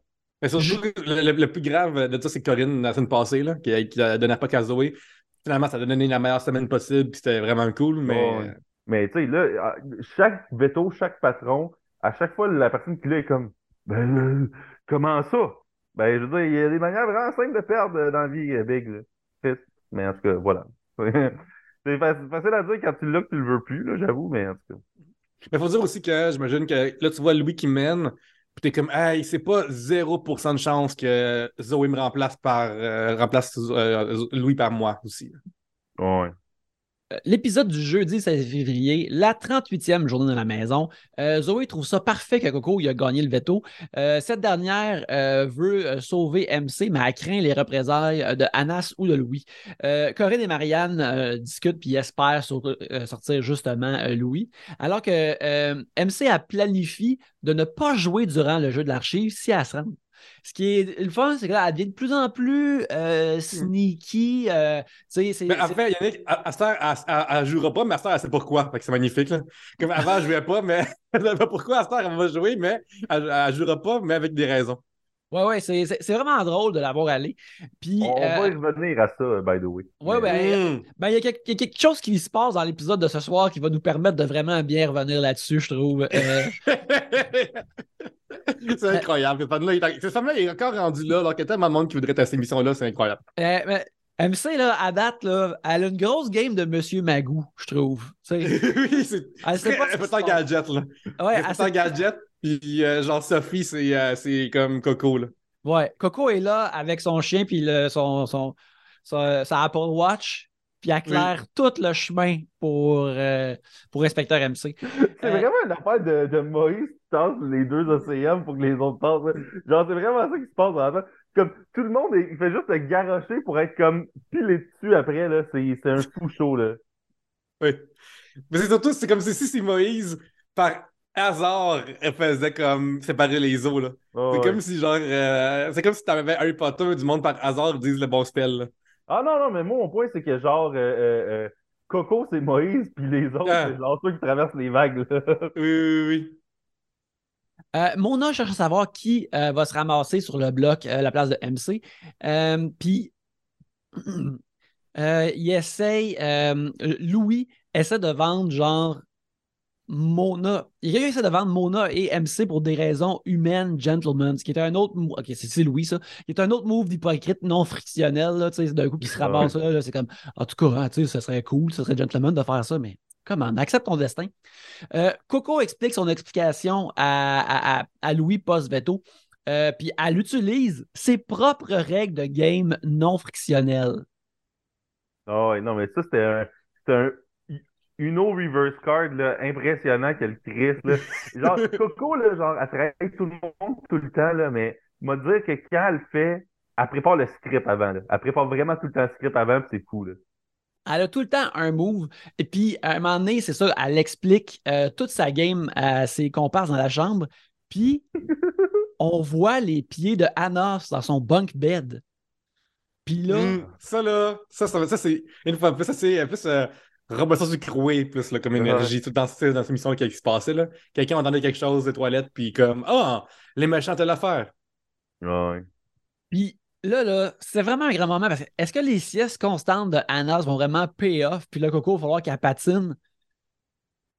Mais surtout, le, plus grave de ça, c'est Corinne, la semaine passée, là, qui, qui a donné pas qu'à Zoé. Finalement, ça a donné la meilleure semaine possible, puis c'était vraiment cool, mais... Mais tu sais, là, ah, chaque veto, chaque patron, à chaque fois, la personne qui l'a est comme Ben, comment ça? Ben, je veux dire, il y a des manières vraiment simples de perdre dans la vie, euh, Big. Là. Mais en tout cas, voilà. c'est facile à dire quand tu l'as que tu le veux plus, là, j'avoue, mais en tout cas. Il faut dire aussi que j'imagine que là, tu vois Louis qui mène, t'es comme, hey, c'est pas 0% de chance que Zoé me remplace par euh, remplace euh, Louis par moi aussi. Ouais. Euh, l'épisode du jeudi 16 février, la 38e journée de la maison. Euh, Zoé trouve ça parfait que Coco a gagné le veto. Euh, cette dernière veut sauver MC, mais elle craint les représailles de Anas ou de Louis. Corinne et Marianne discutent puis espèrent sortir justement Louis. Alors que MC a planifié de ne pas jouer durant le jeu de l'archive si elle se rend. Ce qui est le fun, c'est qu'elle devient de plus en plus euh, hmm. sneaky. Euh, mais en fait, Yannick, Aster, elle ne jouera pas, mais Aster, elle sait pourquoi. C'est magnifique. Là. Comme avant, elle ne jouait pas, mais elle ne pas pourquoi Aster, elle va jouer, mais elle ne jouera pas, mais avec des raisons. Ouais, ouais, c'est, vraiment drôle de l'avoir allé. Puis, On va y euh, revenir à ça, by the way. Ouais, ben, hmm. ben, il y, a quelque chose qui se passe dans l'épisode de ce soir qui va nous permettre de vraiment bien revenir là-dessus, je trouve. c'est incroyable. Cette femme-là est encore rendue là, alors qu'il y a tellement de monde qui voudrait être à cette émission-là, c'est incroyable. Euh, mais... MC, là, à date, là, elle a une grosse game de Monsieur Magou, je trouve. oui, c'est. Elle sait pas. Elle gadget, là. Ouais, elle peut en gadget, puis euh, genre Sophie, euh, c'est comme Coco, là. Ouais, Coco est là avec son chien, puis son, son, son, sa Apple Watch, puis elle claire tout le chemin pour, euh, pour Inspecteur MC. C'est vraiment une affaire de, de Moïse qui les deux océans pour que les autres passent. Genre, c'est vraiment ça qui se passe en Comme tout le monde, il fait juste se garrocher pour être comme pilé dessus après, là. C'est un fou chaud, là. Oui. Mais c'est surtout, c'est comme si, si Moïse, par hasard, elle faisait comme séparer les eaux, là. c'est comme si, genre, euh, c'est comme si t'avais Harry Potter du monde par hasard disent le bon spell, là. Ah non, non, mais moi, mon point, c'est que genre, euh, euh, Coco, c'est Moïse, puis les autres, ah. c'est genre ceux qui traversent les vagues, là. Oui, oui, oui. Euh, Mona cherche à savoir qui euh, va se ramasser sur le bloc à euh, la place de MC. Puis, il essaye. Louis essaie de vendre genre Mona. Il essaie de vendre Mona et MC pour des raisons humaines, gentlemen. Ce qui était un autre. Ok, c'est Louis, ça. Qui est un autre move d'hypocrite non frictionnel. D'un coup, qui se ramasse là. c'est comme. En tout cas, hein, ce serait cool, ce serait gentleman de faire ça, mais Comment? Accepte ton destin. Euh, Coco explique son explication à, Louis post-veto. Euh, puis elle utilise ses propres règles de game non frictionnelles. Oh, non, mais ça, c'était un, un Uno reverse card là, impressionnant qu'elle crisse. Là. Genre, Coco, là, genre, elle travaille tout le monde tout le temps, là, mais m'a dire que quand elle fait, elle prépare le script avant. Là. Elle prépare vraiment tout le temps le script avant, c'est fou. Là. Elle a tout le temps un move. Et puis, à un moment donné, c'est ça, elle explique euh, toute sa game à ses comparses dans la chambre. Puis, on voit les pieds de Anos dans son bunk bed. Puis là. Hmm, ça, là, ça, ça, c'est. Une fois plus, ça, c'est plus. Euh, Robinson du Croué, plus là, comme énergie, tout dans, dans cette émission qui se passait. là. Quelqu'un entendait quelque chose des toilettes, puis comme Ah, les méchants de l'affaire. Ouais. Puis là, là, c'est vraiment un grand moment parce que est-ce que les siestes constantes de Anas vont vraiment pay off? Puis là, Coco, il va falloir qu'elle patine?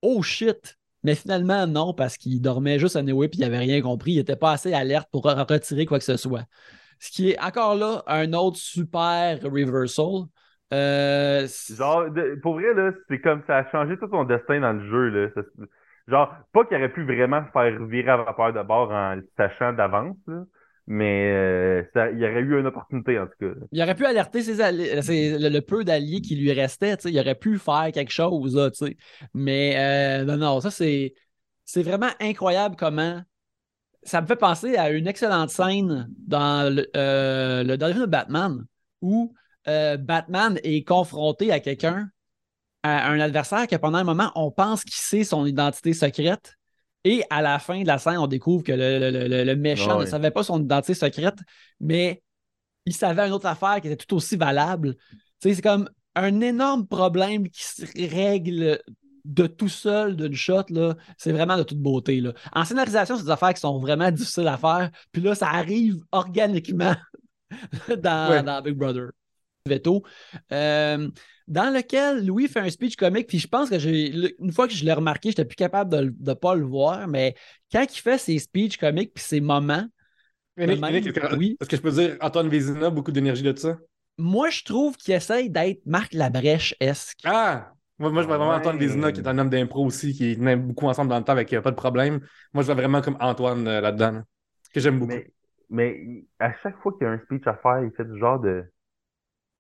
Oh shit! Mais finalement, non, parce qu'il dormait juste à Neway puis il n'avait rien compris. Il n'était pas assez alerte pour retirer quoi que ce soit. Ce qui est encore là un autre super reversal. Euh, genre, pour vrai, là, c'est comme ça a changé tout son destin dans le jeu. Là. genre, pas qu'il aurait pu vraiment faire virer à vapeur de bord en le sachant d'avance. Mais euh, ça, il y aurait eu une opportunité, en tout cas. Il aurait pu alerter ses le, peu d'alliés qui lui restaient. Il aurait pu faire quelque chose. Là, Mais euh, non, non, ça, c'est, c'est vraiment incroyable comment. Ça me fait penser à une excellente scène dans le, euh, le dernier film de Batman où Batman est confronté à quelqu'un, à un adversaire que pendant un moment, on pense qu'il sait son identité secrète et à la fin de la scène, on découvre que le, méchant ne savait pas son identité secrète, mais il savait une autre affaire qui était tout aussi valable. c'est comme un énorme problème qui se règle de tout seul d'une shot, là, c'est vraiment de toute beauté. Là. En scénarisation, c'est des affaires qui sont vraiment difficiles à faire. Puis là, ça arrive organiquement dans, Big Brother. Veto. Euh, dans lequel Louis fait un speech comique, puis je pense que j'ai une fois que je l'ai remarqué, j'étais plus capable de ne pas le voir, mais quand il fait ses speeches comiques puis ses moments. Est-ce que je peux dire Antoine Vézina, beaucoup d'énergie de ça? Moi, je trouve qu'il essaye d'être Marc Labrèche-esque. Ah! Moi, moi, je vois vraiment Antoine Vézina, qui est un homme d'impro aussi, qui est beaucoup ensemble dans le temps avec euh, pas de problème. Moi, je vois vraiment comme Antoine euh, là-dedans, que j'aime beaucoup. Mais, mais à chaque fois qu'il y a un speech à faire, il fait du genre de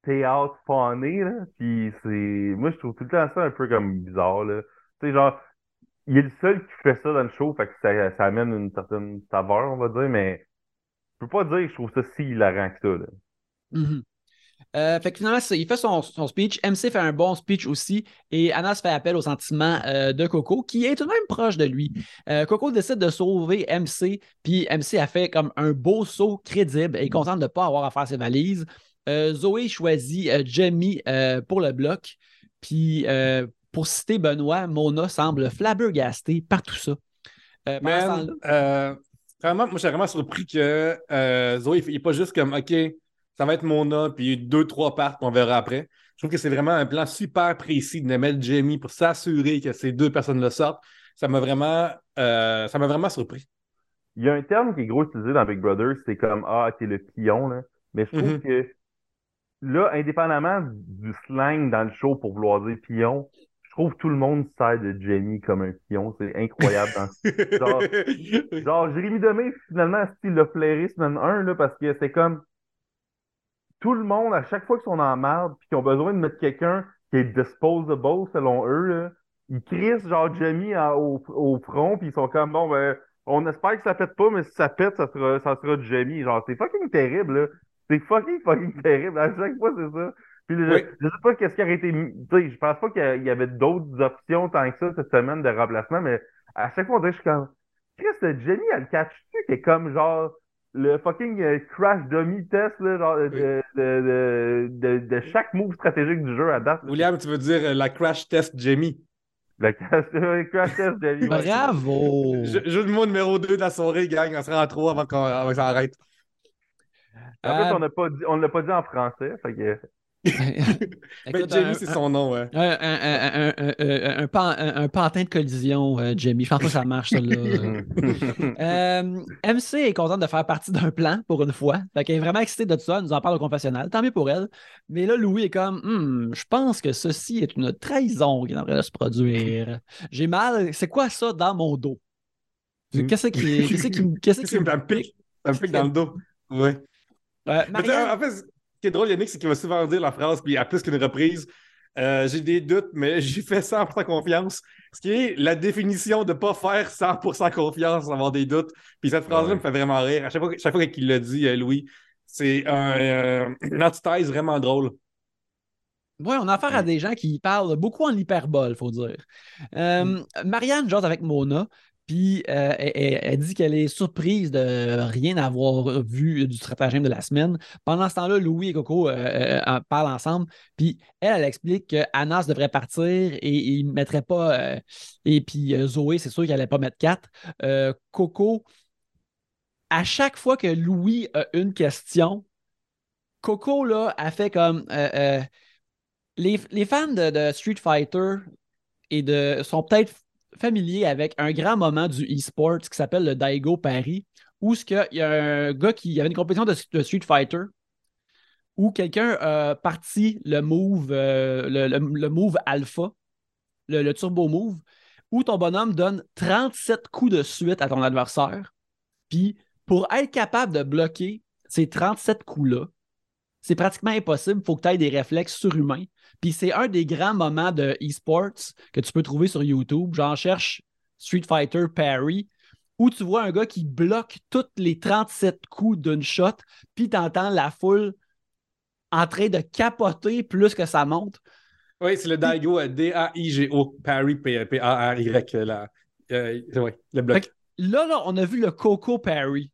théâtre fané, là. Puis c'est. moi, je trouve tout le temps ça un peu comme bizarre, là. Tu sais, genre, il est le seul qui fait ça dans le show, fait que ça, amène une certaine saveur, on va dire, mais je peux pas dire que je trouve ça si hilarant que ça, là. Mm-hmm. Euh, fait que finalement, il fait son, speech. MC fait un bon speech aussi. Et Anas fait appel au sentiment euh, de Coco, qui est tout de même proche de lui. Euh, Coco décide de sauver MC. Puis MC a fait comme un beau saut crédible et content de ne pas avoir à faire ses valises. Zoé choisit Jamie pour le bloc. Puis pour citer Benoît, Mona semble flabbergastée par tout ça. vraiment, moi, je suis vraiment surpris que Zoé, il n'est pas juste comme OK ça va être Mona, puis deux, trois parts, on verra après. Je trouve que c'est vraiment un plan super précis de mettre Jamie pour s'assurer que ces deux personnes-là sortent. Ça m'a vraiment, euh, ça m'a vraiment surpris. Il y a un terme qui est gros utilisé dans Big Brother, c'est comme Ah, t'es le pion, là. Mais je trouve mhm. que là, indépendamment du slang dans le show pour vouloir dire pion, je trouve que tout le monde sert de Jamie comme un pion. C'est incroyable. genre, genre, Jérémy Demé, finalement, il l'a flairé semaine 1, là, parce que c'est comme tout le monde, à chaque fois qu'ils sont en merde puis qu'ils ont besoin de mettre quelqu'un qui est disposable selon eux, là, ils crissent genre Jamie au, front puis ils sont comme bon ben on espère que ça pète pas, mais si ça pète, ça sera, ça sera Jamie. Genre, c'est fucking terrible, là. C'est fucking fucking terrible. À chaque fois, c'est ça. Puis je, je, sais pas qu'est-ce qui aurait été. Tu sais, je pense pas qu'il y avait d'autres options tant que ça cette semaine de remplacement, mais à chaque fois, on dirait que je suis comme. Chris, Jamie, elle catch-tu qui est comme genre le fucking euh, crash dummy test là, genre, de, de, de, de, chaque move stratégique du jeu à date. William, tu veux dire euh, la crash test Jamie? La crash, test Jamie. Bravo! Jeu de mots numéro 2 de la soirée, gang. On sera en 3 avant qu'on s'arrête. En fait, euh, on ne l'a pas dit en français. Fait que... Ben, Jamie, c'est son nom, ouais. Un, un, un, un, pantin de collision, euh, Jamie. Je pense pas que ça marche, ça, là. Euh, MC est contente de faire partie d'un plan pour une fois. Fait qu'elle est vraiment excitée de tout ça. Elle nous en parle au confessionnal. Tant mieux pour elle. Mais là, Louis est comme hmm, Je pense que ceci est une trahison qui devrait se produire. J'ai mal. C'est quoi ça dans mon dos? Hmm. Qu'est-ce qui. Qu'est-ce qui. Qu'est-ce qui. me pique. Ça me pique dans le dos. En fait, qui est drôle, Yannick, c'est qu'il va souvent dire la phrase, puis à plus qu'une reprise, euh, j'ai des doutes, mais j'ai fait 100% confiance. Ce qui est la définition de ne pas faire 100% confiance, avoir des doutes. Puis cette phrase-là me fait vraiment rire. À chaque fois, chaque fois qu'il l'a dit, euh, Louis, c'est un, euh, une antithèse vraiment drôle. Oui, on a affaire à des gens qui parlent beaucoup en hyperbole, il faut dire. Mm. Marianne jase avec Mona, puis euh, elle, dit qu'elle est surprise de rien avoir vu du stratagème de la semaine. Pendant ce temps-là, Louis et Coco euh, euh, parlent ensemble. Puis elle, elle explique que Anas devrait partir et il ne mettrait pas. et puis Zoé, c'est sûr qu'elle n'allait pas mettre quatre. Coco, à chaque fois que Louis a une question, Coco là, a fait comme. Les, fans de, de, Street Fighter et de, sont peut-être familier avec un grand moment du e-sport qui s'appelle le Daigo Paris, où il y a un gars qui avait une compétition de, Street Fighter où quelqu'un a parti le move, euh, le, move alpha, le, turbo move, où ton bonhomme donne 37 coups de suite à ton adversaire. Puis pour être capable de bloquer ces 37 coups-là, c'est pratiquement impossible. Il faut que tu aies des réflexes surhumains. Puis c'est un des grands moments de e-sports que tu peux trouver sur YouTube. J'en cherche Street Fighter Parry, où tu vois un gars qui bloque tous les 37 coups d'une shot, puis tu entends la foule en train de capoter plus que ça monte. Oui, c'est le Daigo euh, D-A-I-G-O, Parry, P-A-R-Y, euh, le bloc. Là, là, on a vu le Coco Parry.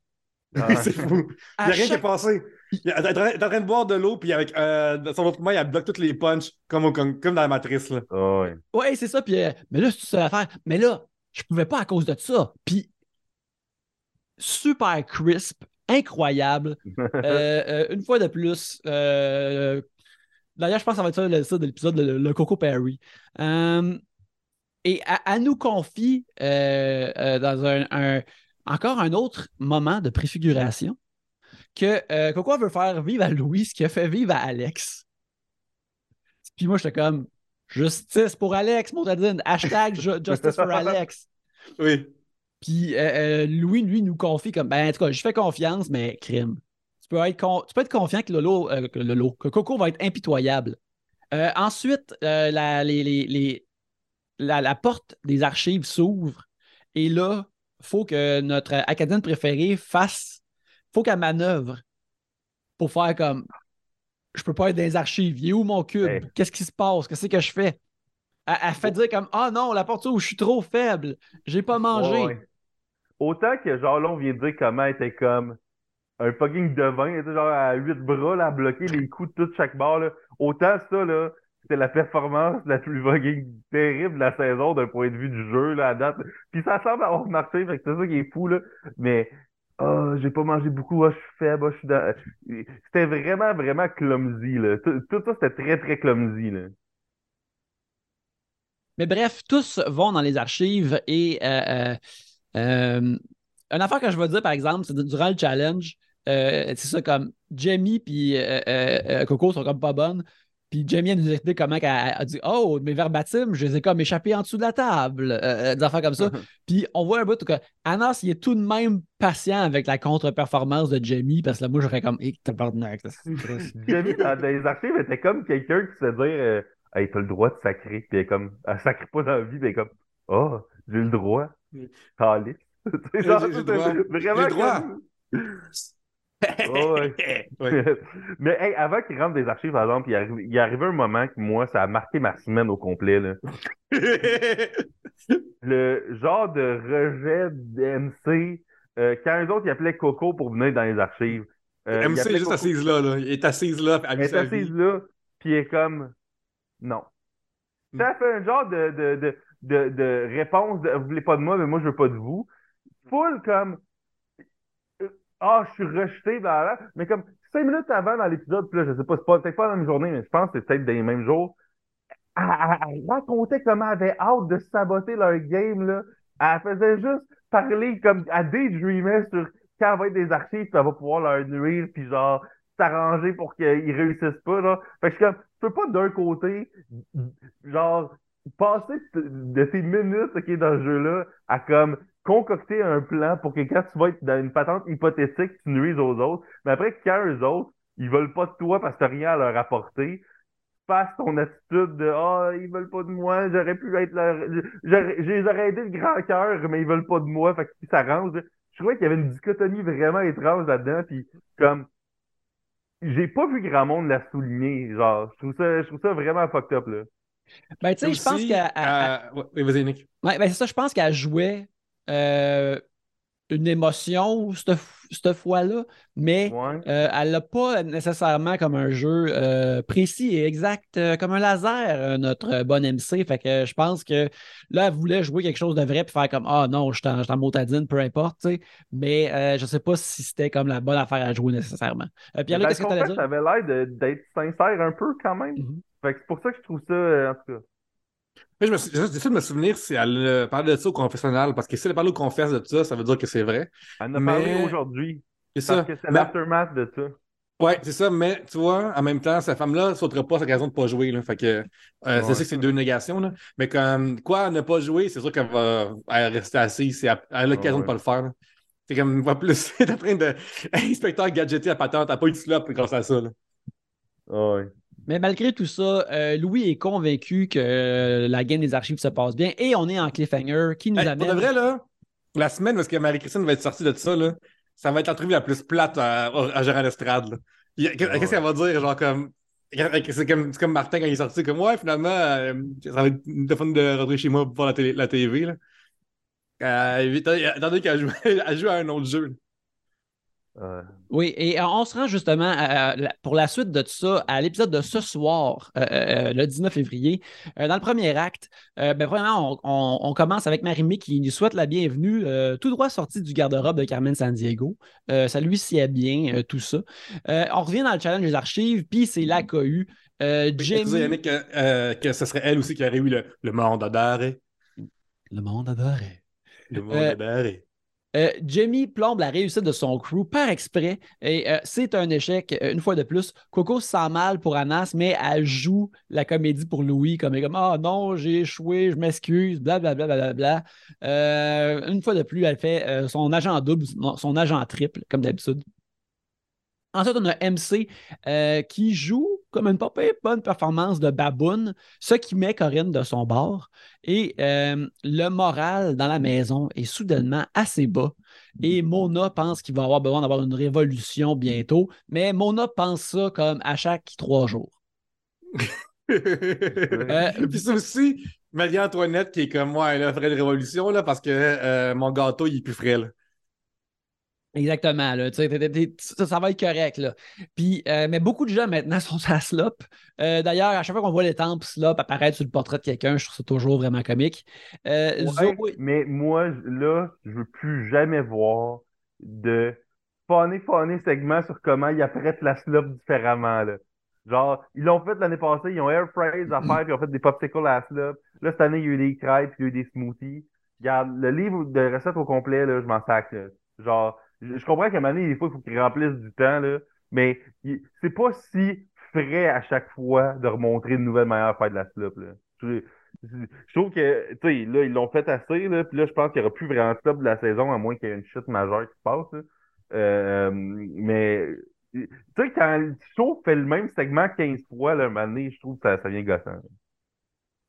Ah. c'est fou. Il n'y a rien qui est passé. Il est en train de boire de l'eau, puis avec euh, son autre main, il bloque toutes les punches, comme, comme, dans la matrice. Là. Oh, ouais, ouais c'est ça. Puis, euh, mais là, c'est ça à faire. Mais là, je pouvais pas à cause de ça. Puis, super crisp, incroyable. Euh, une fois de plus. D'ailleurs, je pense que ça va être ça, de l'épisode, le, Coco Perry. et à, nous confie dans un, encore un autre moment de préfiguration que euh, Coco veut faire vivre à Louis ce qui a fait vivre à Alex. Puis moi, j'étais comme Justice pour Alex, Montadine, hashtag Justice for Alex. Oui. Puis euh, euh, Louis, lui, nous confie comme ben, en tout cas, je fais confiance, mais crime. Tu peux être, tu peux être confiant que Lolo, que Lolo, que Coco va être impitoyable. ensuite, la, les, la, porte des archives s'ouvre et là, il faut que notre académie préférée fasse, faut qu'elle manœuvre pour faire comme je peux pas être dans les archives. Il est où mon cube? Qu'est-ce qui se passe? Qu'est-ce que je fais? Elle, fait dire comme Ah non, la porte où je suis trop faible, j'ai pas mangé. Autant que genre là, on vient de dire comment elle était comme un fucking devin, elle était genre à huit bras là, à bloquer les coups de tout chaque barre. Là. Autant ça, là, c'était la performance la plus fucking terrible de la saison d'un point de vue du jeu là, à date. Puis ça semble avoir marché, fait que c'est ça qui est fou, là. Mais ah, j'ai pas mangé beaucoup, ah, je suis faible, je suis dans... C'était vraiment, vraiment clumsy, là. Tout, ça, c'était très, très clumsy, là. Mais bref, tous vont dans les archives et euh, euh, euh, une affaire que je veux dire, par exemple, c'est durant le challenge, c'est ça comme Jamie puis Coco sont comme pas bonnes. Puis Jamie a nous expliqué comment elle a dit Oh, mes verbatims, je les ai comme échappés en dessous de la table, euh, euh, des affaires comme ça. puis on voit un peu que Anas, il est tout de même patient avec la contre-performance de Jamie, parce que là, moi, j'aurais comme Hé, t'as Jamie, dans les archives, était comme quelqu'un qui se dit euh, Hey, t'as le droit de sacrer. Puis elle comme, elle sacre pas dans la vie, mais comme Oh, j'ai le droit. Genre, vraiment. Le droit. Mais avant qu'il rentre des archives, par exemple, il, arrive, il arrivé un moment que moi, ça a marqué ma semaine au complet. Là. le genre de rejet d'MC, euh, quand les autres, ils appelaient Coco pour venir dans les archives. Euh, MC est juste assise là, là, Il est assise là. Elle est assise là, puis il est comme. Non. Hmm. Ça fait un genre de, de, de, de, de réponse de, Vous voulez pas de moi, mais moi, je veux pas de vous. Full comme ah, je suis rejeté, là, mais comme cinq minutes avant dans l'épisode, puis là, je sais pas, c'est peut-être pas la même journée, mais je pense que c'est peut-être les mêmes jours. Elle, racontait comment elle avait hâte de saboter leur game, là. Elle faisait juste parler comme à daydreamer sur quand elle va être des archives, puis elle va pouvoir leur nuire, puis genre s'arranger pour qu'ils réussissent pas, là. Fait que je comme, tu peux pas d'un côté, genre, passer de tes minutes, OK, dans ce jeu-là, à comme concocter un plan pour que quand tu vas être dans une patente hypothétique, tu nuises aux autres. Mais après, quand eux autres, ils veulent pas de toi parce que t'as rien à leur apporter, passe ton attitude de Ah, oh, ils veulent pas de moi, j'aurais pu être leur. Je les aurais aidé de grand cœur, mais ils veulent pas de moi, fait que ça range. Je trouvais qu'il y avait une dichotomie vraiment étrange là-dedans, puis comme j'ai pas vu grand monde la souligner. Genre, je trouve ça, je trouve ça vraiment fucked up là. Ben, tu sais, je pense qu'elle. Euh... Oui, vas-y, Nick. Ouais, ben, c'est ça, je pense qu'elle jouait euh, une émotion cette, fois-là, mais euh, elle n'a pas nécessairement comme un jeu euh, précis et exact comme un laser, notre bonne MC. Fait que je pense que là, elle voulait jouer quelque chose de vrai puis faire comme Ah non, je suis en, motadine, peu importe. Mais je ne sais pas si c'était comme la bonne affaire à jouer nécessairement. Pierre, qu'est-ce que tu allais dire? Ça avait l'air d'être sincère un peu quand même. Mm-hmm. Fait que c'est pour ça que je trouve ça, en tout cas. Mais j'essaie de me souvenir si elle parle de ça au confessionnal, parce que si elle parle au confesse de ça, ça veut dire que c'est vrai. Elle en a parlé aujourd'hui. C'est ça. Parce que c'est l'aftermath de ça. Ouais, c'est ça, mais tu vois, en même temps, cette femme-là ne sautera pas sa raison de ne pas jouer. Là, fait que euh, c'est ça que c'est deux négations. Là. Mais comme quoi ne pas jouer, c'est sûr qu'elle va rester assise. Elle a l'occasion de ne pas le faire. C'est comme pas plus. T'es en train de. Inspecteur gadgeté à patente, t'as pas eu de slop grâce à ça. Là. ouais. Mais malgré tout ça, euh, Louis est convaincu que euh, la game des archives se passe bien et on est en cliffhanger qui nous amène. Pour de vrai, là, la semaine où Marie-Christine va être sortie de ça, là, ça va être l'entrevue la plus plate à, à Gérard Estrade. Qu'est-ce qu'elle va dire? Genre comme. C'est comme, comme, Martin quand il est sorti, comme ouais, finalement, euh, ça va être de fun de rentrer chez moi pour voir la, télé, la TV. Là. Euh, étant donné qu'elle joue, joue, à un autre jeu. Oui, et euh, on se rend justement pour la suite de tout ça à l'épisode de ce soir, euh, euh, le 19 février. dans le premier acte, ben, premièrement, on, commence avec Marimé qui nous souhaite la bienvenue, tout droit sorti du garde-robe de Carmen San Diego. ça lui sied bien, tout ça. on revient dans le challenge des archives, puis c'est la cohue. Jamie... Yannick, que ce serait elle aussi qui aurait eu le, le monde adoré. Le monde adoré. Le monde adoré. Euh, Jamie plombe la réussite de son crew par exprès et euh, c'est un échec euh, une fois de plus. Coco se sent mal pour Anas, mais elle joue la comédie pour Louis comme comme Ah non, j'ai échoué, je m'excuse, blablabla. Bla, bla, bla, une fois de plus, elle fait son agent double, son agent triple, comme d'habitude. Ensuite, on a MC qui joue comme une pas bonne performance de Baboon, ce qui met Corinne de son bord. Et euh, le moral dans la maison est soudainement assez bas. Et Mona pense qu'il va avoir besoin d'avoir une révolution bientôt. Mais Mona pense ça comme à chaque trois jours. euh, Puis c'est aussi Marie-Antoinette qui est comme moi, elle a fait une révolution là, parce que euh, mon gâteau il est plus frais. Exactement, là, ça, va être correct. Là. Puis, euh, mais beaucoup de gens maintenant sont à slop. Euh, d'ailleurs, à chaque fois qu'on voit les temples slop apparaître sur le portrait de quelqu'un, je trouve ça toujours vraiment comique. Mais moi, là, je veux plus jamais voir de funny, funny segment sur comment ils apprêtent la slop différemment. Là. Genre, ils l'ont fait l'année passée, ils ont air fries à faire, puis ils ont fait des popsicles à la slop. Là, cette année, il y a eu des crêpes, puis il y a eu des smoothies. Regarde, le livre de recettes au complet, là, je m'en sac. Genre, je, comprends qu'à un moment donné, des fois, il faut qu'ils remplissent du temps, là, mais c'est pas si frais à chaque fois de remontrer une nouvelle manière de faire de la slop. Là. Je, trouve que, tu sais, là, ils l'ont fait assez, là, puis là, je pense qu'il n'y aura plus vraiment de slop de la saison, à moins qu'il y ait une chute majeure qui se passe. Euh, mais tu sais, quand le show fait le même segment 15 fois, là, un je trouve que ça, ça vient gossant.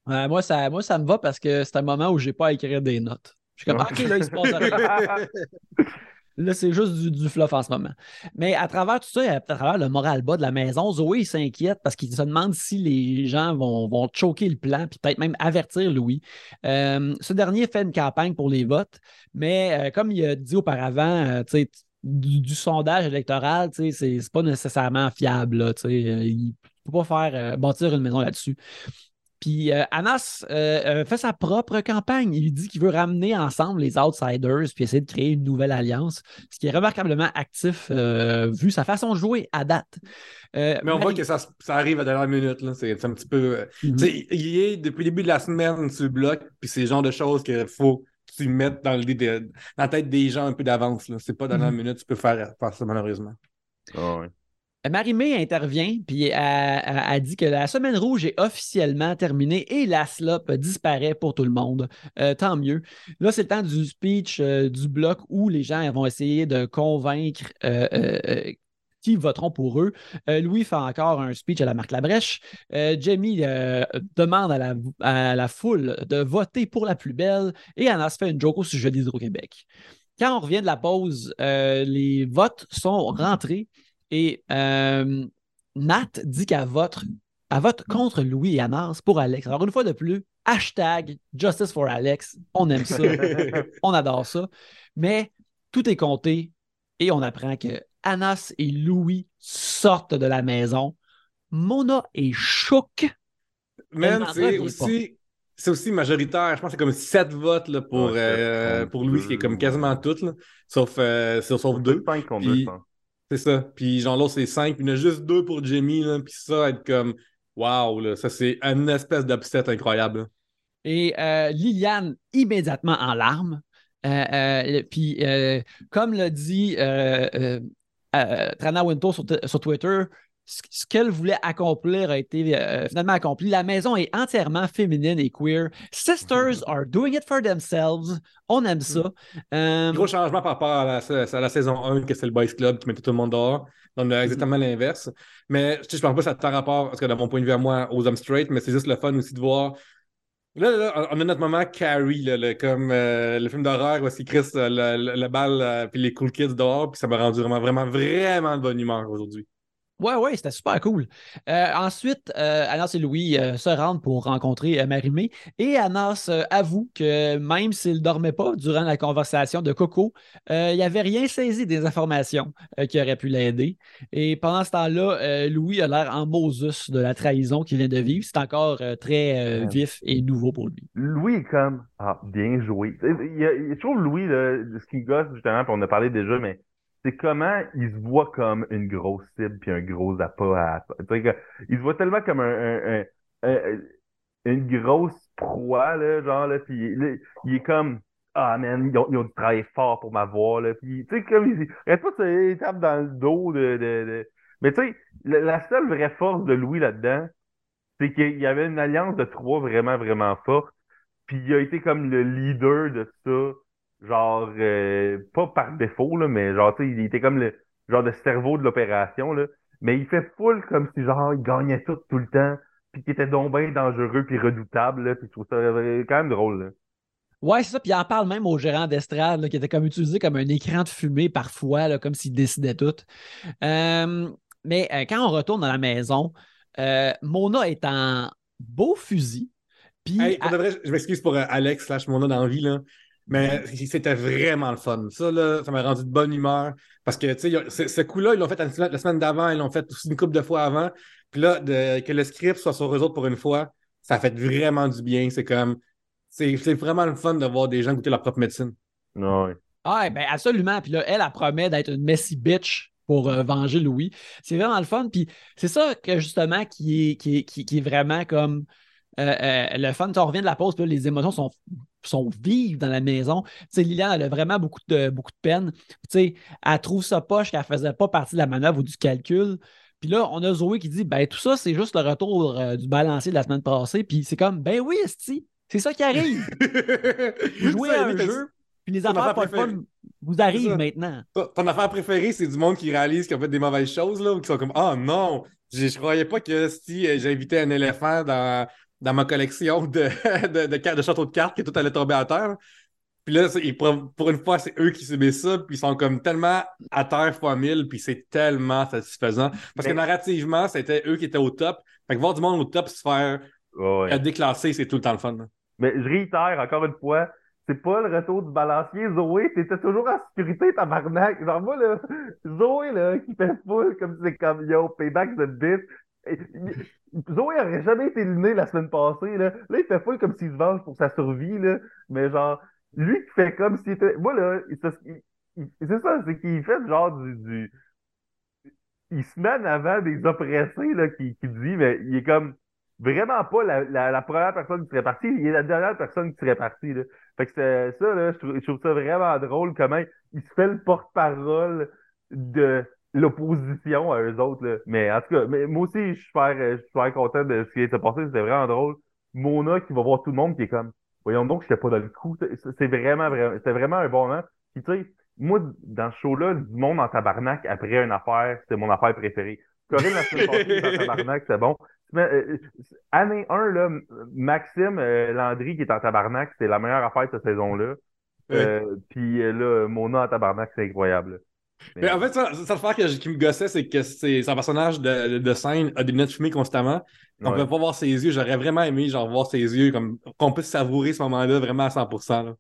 moi, ça, moi, ça me va parce que c'est un moment où j'ai pas à écrire des notes. Je suis comme, OK, là, il se passe rien. Là, c'est juste du, fluff en ce moment. Mais à travers tout ça, à travers le moral bas de la maison, Zoé s'inquiète parce qu'il se demande si les gens vont, vont choquer le plan, puis peut-être même avertir Louis. Euh, ce dernier fait une campagne pour les votes, mais euh, comme il a dit auparavant, euh, tu sais, du, sondage électoral, c'est, c'est pas nécessairement fiable. Il ne peut pas faire bâtir une maison là-dessus. Puis euh, Anas euh, fait sa propre campagne. Il dit qu'il veut ramener ensemble les outsiders puis essayer de créer une nouvelle alliance, ce qui est remarquablement actif vu sa façon de jouer à date. Mais on voit que ça, arrive à la dernière minute. Là. C'est, un petit peu. Mm-hmm. Il est depuis le début de la semaine sur le bloc, puis c'est le genre de choses qu'il faut tu mettre dans, le, dans la tête des gens un peu d'avance. C'est pas dans la mhm. minute tu peux faire, ça, malheureusement. Oh, Marie-Mé intervient, puis elle, a dit que la semaine rouge est officiellement terminée et la slop disparaît pour tout le monde. Euh, tant mieux. Là, c'est le temps du speech euh, du bloc où les gens vont essayer de convaincre euh, qui voteront pour eux. Louis fait encore un speech à la marque Labrèche. Euh, Jamie demande à la, foule de voter pour la plus belle et Anas fait une joke au sujet d'Hydro-Québec. Quand on revient de la pause, les votes sont rentrés et Nat dit qu'elle vote, vote contre Louis et Anas pour Alex. Alors, une fois de plus, hashtag Justice for Alex. On aime ça. on adore ça. Mais tout est compté et on apprend que Anas et Louis sortent de la maison. Mona est choc. Même, c'est aussi, c'est aussi majoritaire. Je pense que c'est comme 7 votes là, pour, euh, pour Louis, qui est comme quasiment toutes, sauf, euh, sauf deux. C'est ça. Puis genre l'autre, c'est 5. Puis il y en a juste deux pour Jimmy. Là, puis ça, être comme Waouh, ça c'est une espèce d'upset incroyable. Et euh, Liliane, immédiatement en larmes. puis, comme l'a dit euh, Trana Winto sur, Twitter, ce qu'elle voulait accomplir a été euh, finalement accompli. La maison est entièrement féminine et queer. Sisters are doing it for themselves. On aime ça. Euh, Gros changement par rapport à la, saison 1, que c'est le Boys Club qui mettait tout le monde dehors. Donc, exactement l'inverse. Mais je ne pense pas que ça a tant rapport, parce que de mon point de vue à moi, aux hommes straight, mais c'est juste le fun aussi de voir Là, là, on a notre moment Carrie, là, comme euh, le film d'horreur où il crisse la, balle euh, puis les cool kids dehors, puis ça m'a rendu vraiment, vraiment, vraiment de bonne humeur aujourd'hui. Ouais, ouais, c'était super cool. Euh, ensuite, euh, Anas et Louis euh, se rendent pour rencontrer Marimé et Anas avoue que même s'il ne dormait pas durant la conversation de Coco, il n'avait rien saisi des informations qui auraient pu l'aider. Et pendant ce temps-là, Louis a l'air en Moses de la trahison qu'il vient de vivre. C'est encore très vif et nouveau pour lui. Louis est comme Ah, bien joué. Il y a, toujours Louis, ce qui gosse justement, puis on a parlé déjà, mais c'est comment il se voit comme une grosse cible puis un gros appât à il se voit tellement comme un, une grosse proie là genre là puis il est comme ah man ils ont, ils ont travaillé fort pour m'avoir là puis tu sais comme il arrête pas se tape dans le dos de, de, mais tu sais la, seule vraie force de Louis là-dedans c'est qu'il y avait une alliance de trois vraiment vraiment forte puis il a été comme le leader de ça genre euh, pas par défaut là, mais genre tu sais, il était comme le genre de cerveau de l'opération là. mais il fait full comme si genre il gagnait tout tout le temps, puis qu'il était donc bien dangereux puis redoutable, là, puis je trouve ça quand même drôle. Là. Ouais, c'est ça. Puis il en parle même au gérant d'estrade, qui était comme utilisé comme un écran de fumée parfois, là, comme s'il décidait tout. Euh, mais euh, quand on retourne dans la maison, euh, Mona est en beau fusil. Puis, je m'excuse pour Alex slash Mona dans la vie, là. Mais c'était vraiment le fun. Ça, là, ça m'a rendu de bonne humeur. Parce que, tu sais, ce coup-là, ils l'ont fait la semaine d'avant, ils l'ont fait aussi une couple de fois avant. Puis là, que le script soit sur eux autres pour une fois, ça fait vraiment du bien. C'est comme, c'est vraiment le fun de voir des gens goûter leur propre médecine. Oui. Ah, ben absolument. Puis là, elle, elle promet d'être une messy bitch pour euh, venger Louis. C'est vraiment le fun. Puis c'est ça que justement qui est, qui qui, est vraiment comme euh, euh, le fun. Tu revient de la pause, puis les émotions sont, sont vives dans la maison. Tu sais, Liliane, elle a vraiment beaucoup de, beaucoup de peine. Tu sais, elle trouve ça poche qu'elle ne faisait pas partie de la manœuvre ou du calcul. Puis là, on a Zoé qui dit ben tout ça, c'est juste le retour du balancier de la semaine passée. Puis c'est comme ben oui, Esti, c'est ça qui arrive. vous jouez à un jeu, puis les affaires pas fun vous arrivent maintenant. Ton affaire préférée, c'est du monde qui réalise qu'ils ont fait des mauvaises choses, là, ou qui sont comme Oh non, je, je croyais pas que si euh, j'invitais un éléphant dans, dans ma collection de, de, de, de, châteaux de cartes que tout allait tomber à terre. Puis là, pour, une fois, c'est eux qui subissent ça, puis ils sont comme tellement à terre fois mille, puis c'est tellement satisfaisant. Parce que narrativement, c'était eux qui étaient au top. Fait que voir du monde au top se faire déclasser, c'est tout le temps le fun. Mais je réitère encore une fois, c'est pas le retour du balancier. Zoé, t'étais toujours en sécurité, tabarnak. Genre, moi, là, Zoé, là, qui fait full comme c'est comme yo, payback the bitch. Zoé aurait jamais été éliminée la semaine passée, là. Là, il fait full comme s'il se venge pour sa survie, là. Mais genre, lui qui fait comme s'il était. Moi, là, c'est ça, c'est qu'il fait genre du. Il se met avant des oppressés, là, qui, qui dit, mais il est comme vraiment pas la, première personne qui serait partie, il est la dernière personne qui serait partie. Là. Fait que c'est ça, là, je trouve, ça vraiment drôle comment il se fait le porte-parole de l'opposition à eux autres. Là. Mais en tout cas, mais moi aussi, je suis super, je suis super content de ce qui s'est passé, c'était vraiment drôle. Mona qui va voir tout le monde qui est comme Voyons donc, je pas dans le coup. C'est vraiment, vraiment, c'était vraiment un bon moment. Puis tu sais, moi, dans ce show-là, du monde en tabarnak après une affaire, c'était mon affaire préférée. Corinne la semaine passée, dans tabarnak, c'est bon. Euh, année 1, là, Maxime euh, Landry qui est en tabarnak, c'est la meilleure affaire de cette saison-là. Euh, puis là, Mona en tabarnak, c'est incroyable. Mais... en fait, ça, ça le faire qui me gossait, c'est que c'est son personnage de, de, scène a des lunettes fumées constamment. On ne peut pas voir ses yeux. J'aurais vraiment aimé genre voir ses yeux, comme qu'on puisse savourer ce moment-là vraiment à 100%. Là.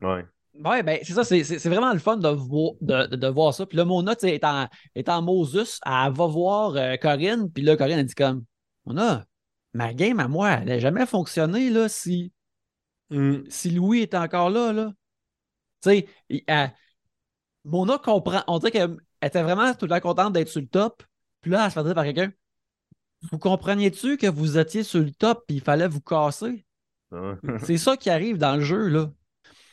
Ouais. Oui, ben, c'est ça, c'est vraiment le fun de, voir, de, de, voir ça. Puis là, Mona, est en, est en Moses, elle va voir euh, Corinne, puis là, Corinne, elle dit comme Mona, ma game à moi, elle n'a jamais fonctionné là, si, hmm. si Louis est encore là. là. Tu sais, Mona comprend, on dirait qu'elle était vraiment tout le temps contente d'être sur le top, puis là, elle se fait dire par quelqu'un Vous compreniez-tu que vous étiez sur le top, puis il fallait vous casser? C'est ça qui arrive dans le jeu, là.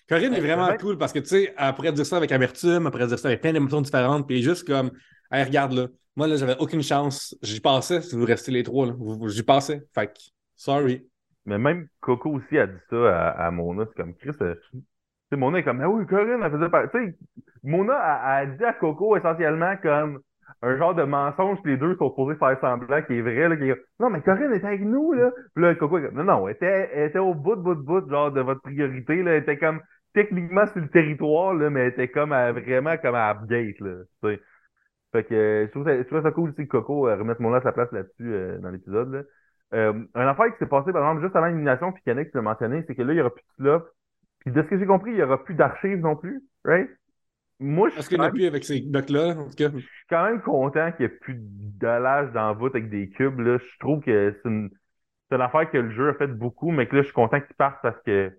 Corinne est vraiment cool parce que, tu sais, après dire ça avec amertume, après dire ça avec plein d'émotions différentes, puis juste comme, hey, regarde là, moi là, j'avais aucune chance. J'y passais si vous restez les trois, là. J'y passais. Fait que, sorry. Mais même Coco aussi a dit ça à, Mona. C'est comme Chris. Euh, sais, Mona est comme, ah oui, Corinne, elle faisait sais, Mona a, a, dit à Coco essentiellement comme un genre de mensonge que les deux sont supposés faire semblant qui est vrai. Là, qui est... Non, mais Corinne était avec nous, là. Puis là, Coco est comme, non, non, elle était, elle était au bout, bout, bout, genre de votre priorité, là. Elle était comme, techniquement sur le territoire, là, mais elle était comme vraiment comme à Upgate, là. Fait que je, trouve ça, je trouve ça cool aussi que Coco euh, remette mon nom à sa place là-dessus euh, dans l'épisode. Là. Euh, un affaire qui s'est passé, par exemple, juste avant l'élimination, puis Yannick l'a mentionné, c'est que là, il n'y aura plus de flop. Puis de ce que j'ai compris, il n'y aura plus d'archives non plus, right? Moi, je qu'il n'y a plus avec ces blocs-là, en tout cas. Je suis quand même content qu'il n'y ait plus d'allage dans la voûte avec des cubes. Là. Je trouve que c'est une, affaire que le jeu a fait beaucoup, mais que là, je suis content qu'il parte parce que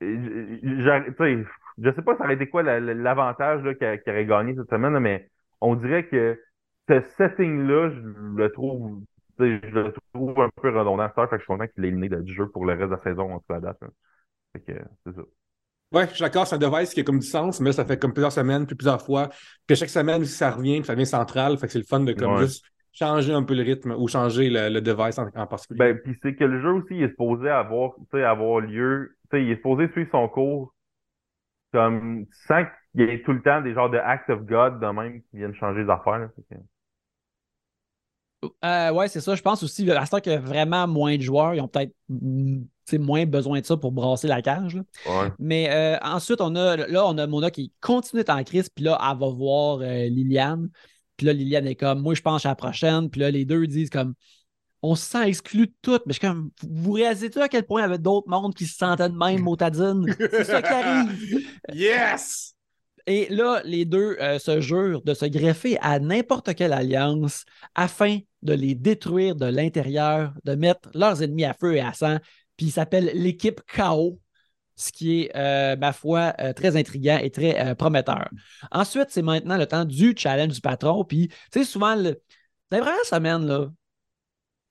je, je sais pas ça aurait été quoi l'avantage qu'il aurait gagné cette semaine, mais on dirait que ce setting-là, je le trouve je le trouve un peu redondant. Fait que je suis content qu'il ait éliminé du jeu pour le reste de la saison en tout cas date. Fait que c'est ça. Ouais, je suis d'accord, c'est un device qui a comme du sens, mais ça fait comme plusieurs semaines, puis plusieurs fois. Puis chaque semaine ça revient, puis ça devient central. Fait que c'est le fun de comme juste changer un peu le rythme ou changer le, device en, particulier. Ben, puis c'est que le jeu aussi est supposé avoir, avoir lieu sais, il est supposé suivre son cours comme sans qu'il y ait tout le temps des genres de acts of God de même qui viennent changer les affaires. Euh, ouais, c'est ça. Je pense aussi, à ce temps qu'il y a vraiment moins de joueurs, ils ont peut-être moins besoin de ça pour brasser la cage. Mais euh, ensuite, on a là, on a Mona qui continue d'être en crise, puis là, elle va voir euh, Liliane. Puis là, Liliane est comme, moi, je pense à la prochaine. Puis là, les deux disent comme, on se sent exclu de tout. Mais je comme, vous réalisez-tu à quel point il y avait d'autres mondes qui se sentaient de même, motadine? C'est ça qui arrive. Yes! Et là, les deux euh, se jurent de se greffer à n'importe quelle alliance afin de les détruire de l'intérieur, de mettre leurs ennemis à feu et à sang. Puis ils s'appellent l'équipe KO, ce qui est, euh, ma foi, euh, très intriguant et très prometteur. Ensuite, c'est maintenant le temps du challenge du patron. Puis, tu sais, souvent, le... dans les premières semaines, là,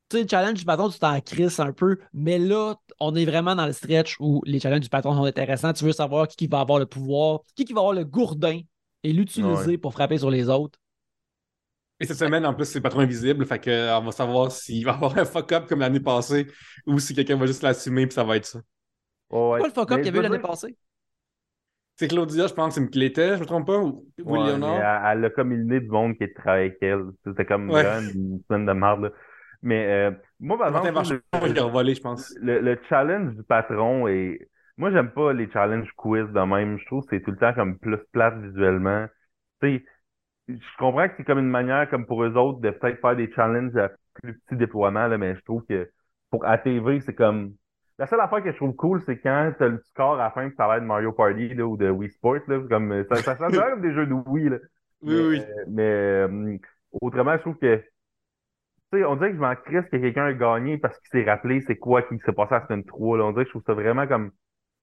tu sais, le challenge du patron, tu t'en crisses un peu, mais là, on est vraiment dans le stretch où les challenges du patron sont intéressants. Tu veux savoir qui, va avoir le pouvoir, qui, qui va avoir le gourdin et l'utiliser pour frapper sur les autres. Et cette semaine, en plus, c'est le patron invisible, fait qu'on va savoir s'il va avoir un fuck-up comme l'année passée ou si quelqu'un va juste l'assumer et ça va être ça. ouais. Quoi le fuck-up qu'il y avait l'année passée? C'est Claudia, je pense, c'est une clé-tête, je me trompe pas, ou, ouais, Elle, a comme une du monde qui travaille avec elle. C'était comme une semaine de merde. Mais euh, moi, par exemple, le, je pense. Le, challenge du patron est. Moi, j'aime pas les challenges quiz de même. Je trouve que c'est tout le temps comme plus plate visuellement. Tu sais, je comprends que c'est comme une manière, comme pour eux autres, de peut-être faire des challenges à plus petit déploiement, là, mais je trouve que pour ATV, c'est comme. La seule affaire que je trouve cool, c'est quand t'as le score à la fin, que ça va être Mario Party là, ou de Wii Sport. Là, comme, ça, ça sent comme des jeux de Wii. Là. Oui, mais, oui. Mais euh, autrement, je trouve que on dirait que je m'en crisse que quelqu'un a gagné parce qu'il s'est rappelé c'est quoi qui s'est passé à la semaine 3. Là. On dirait que je trouve ça vraiment comme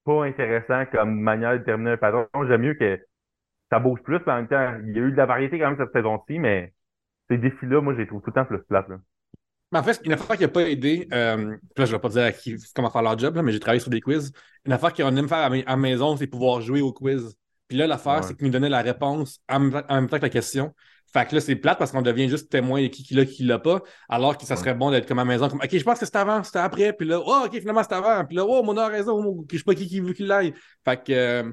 pas intéressant comme manière de terminer un patron. J'aime mieux que ça bouge plus, mais en même temps, il y a eu de la variété quand même cette saison-ci, mais ces défis-là, moi, je les trouve tout le temps plus plates. Mais en fait, une affaire qui n'a pas aidé, euh, là, je ne vais pas dire à qui, comment faire leur job, mais j'ai travaillé sur des quiz. Une affaire qu'on aime faire à, la maison, c'est pouvoir jouer au quiz. Puis là, l'affaire, c'est qu'ils nous donnaient la réponse en même temps que la question. Fait que là, c'est plate parce qu'on devient juste témoin de qui, qui l'a, qui l'a pas, alors que ça serait bon d'être comme à la maison, comme OK, je pense que c'était avant, c'était après, puis là, oh, OK, finalement, c'était avant, puis là, oh, mon a raison, je sais pas qui, qui veut qu'il l'aille. Fait que, euh,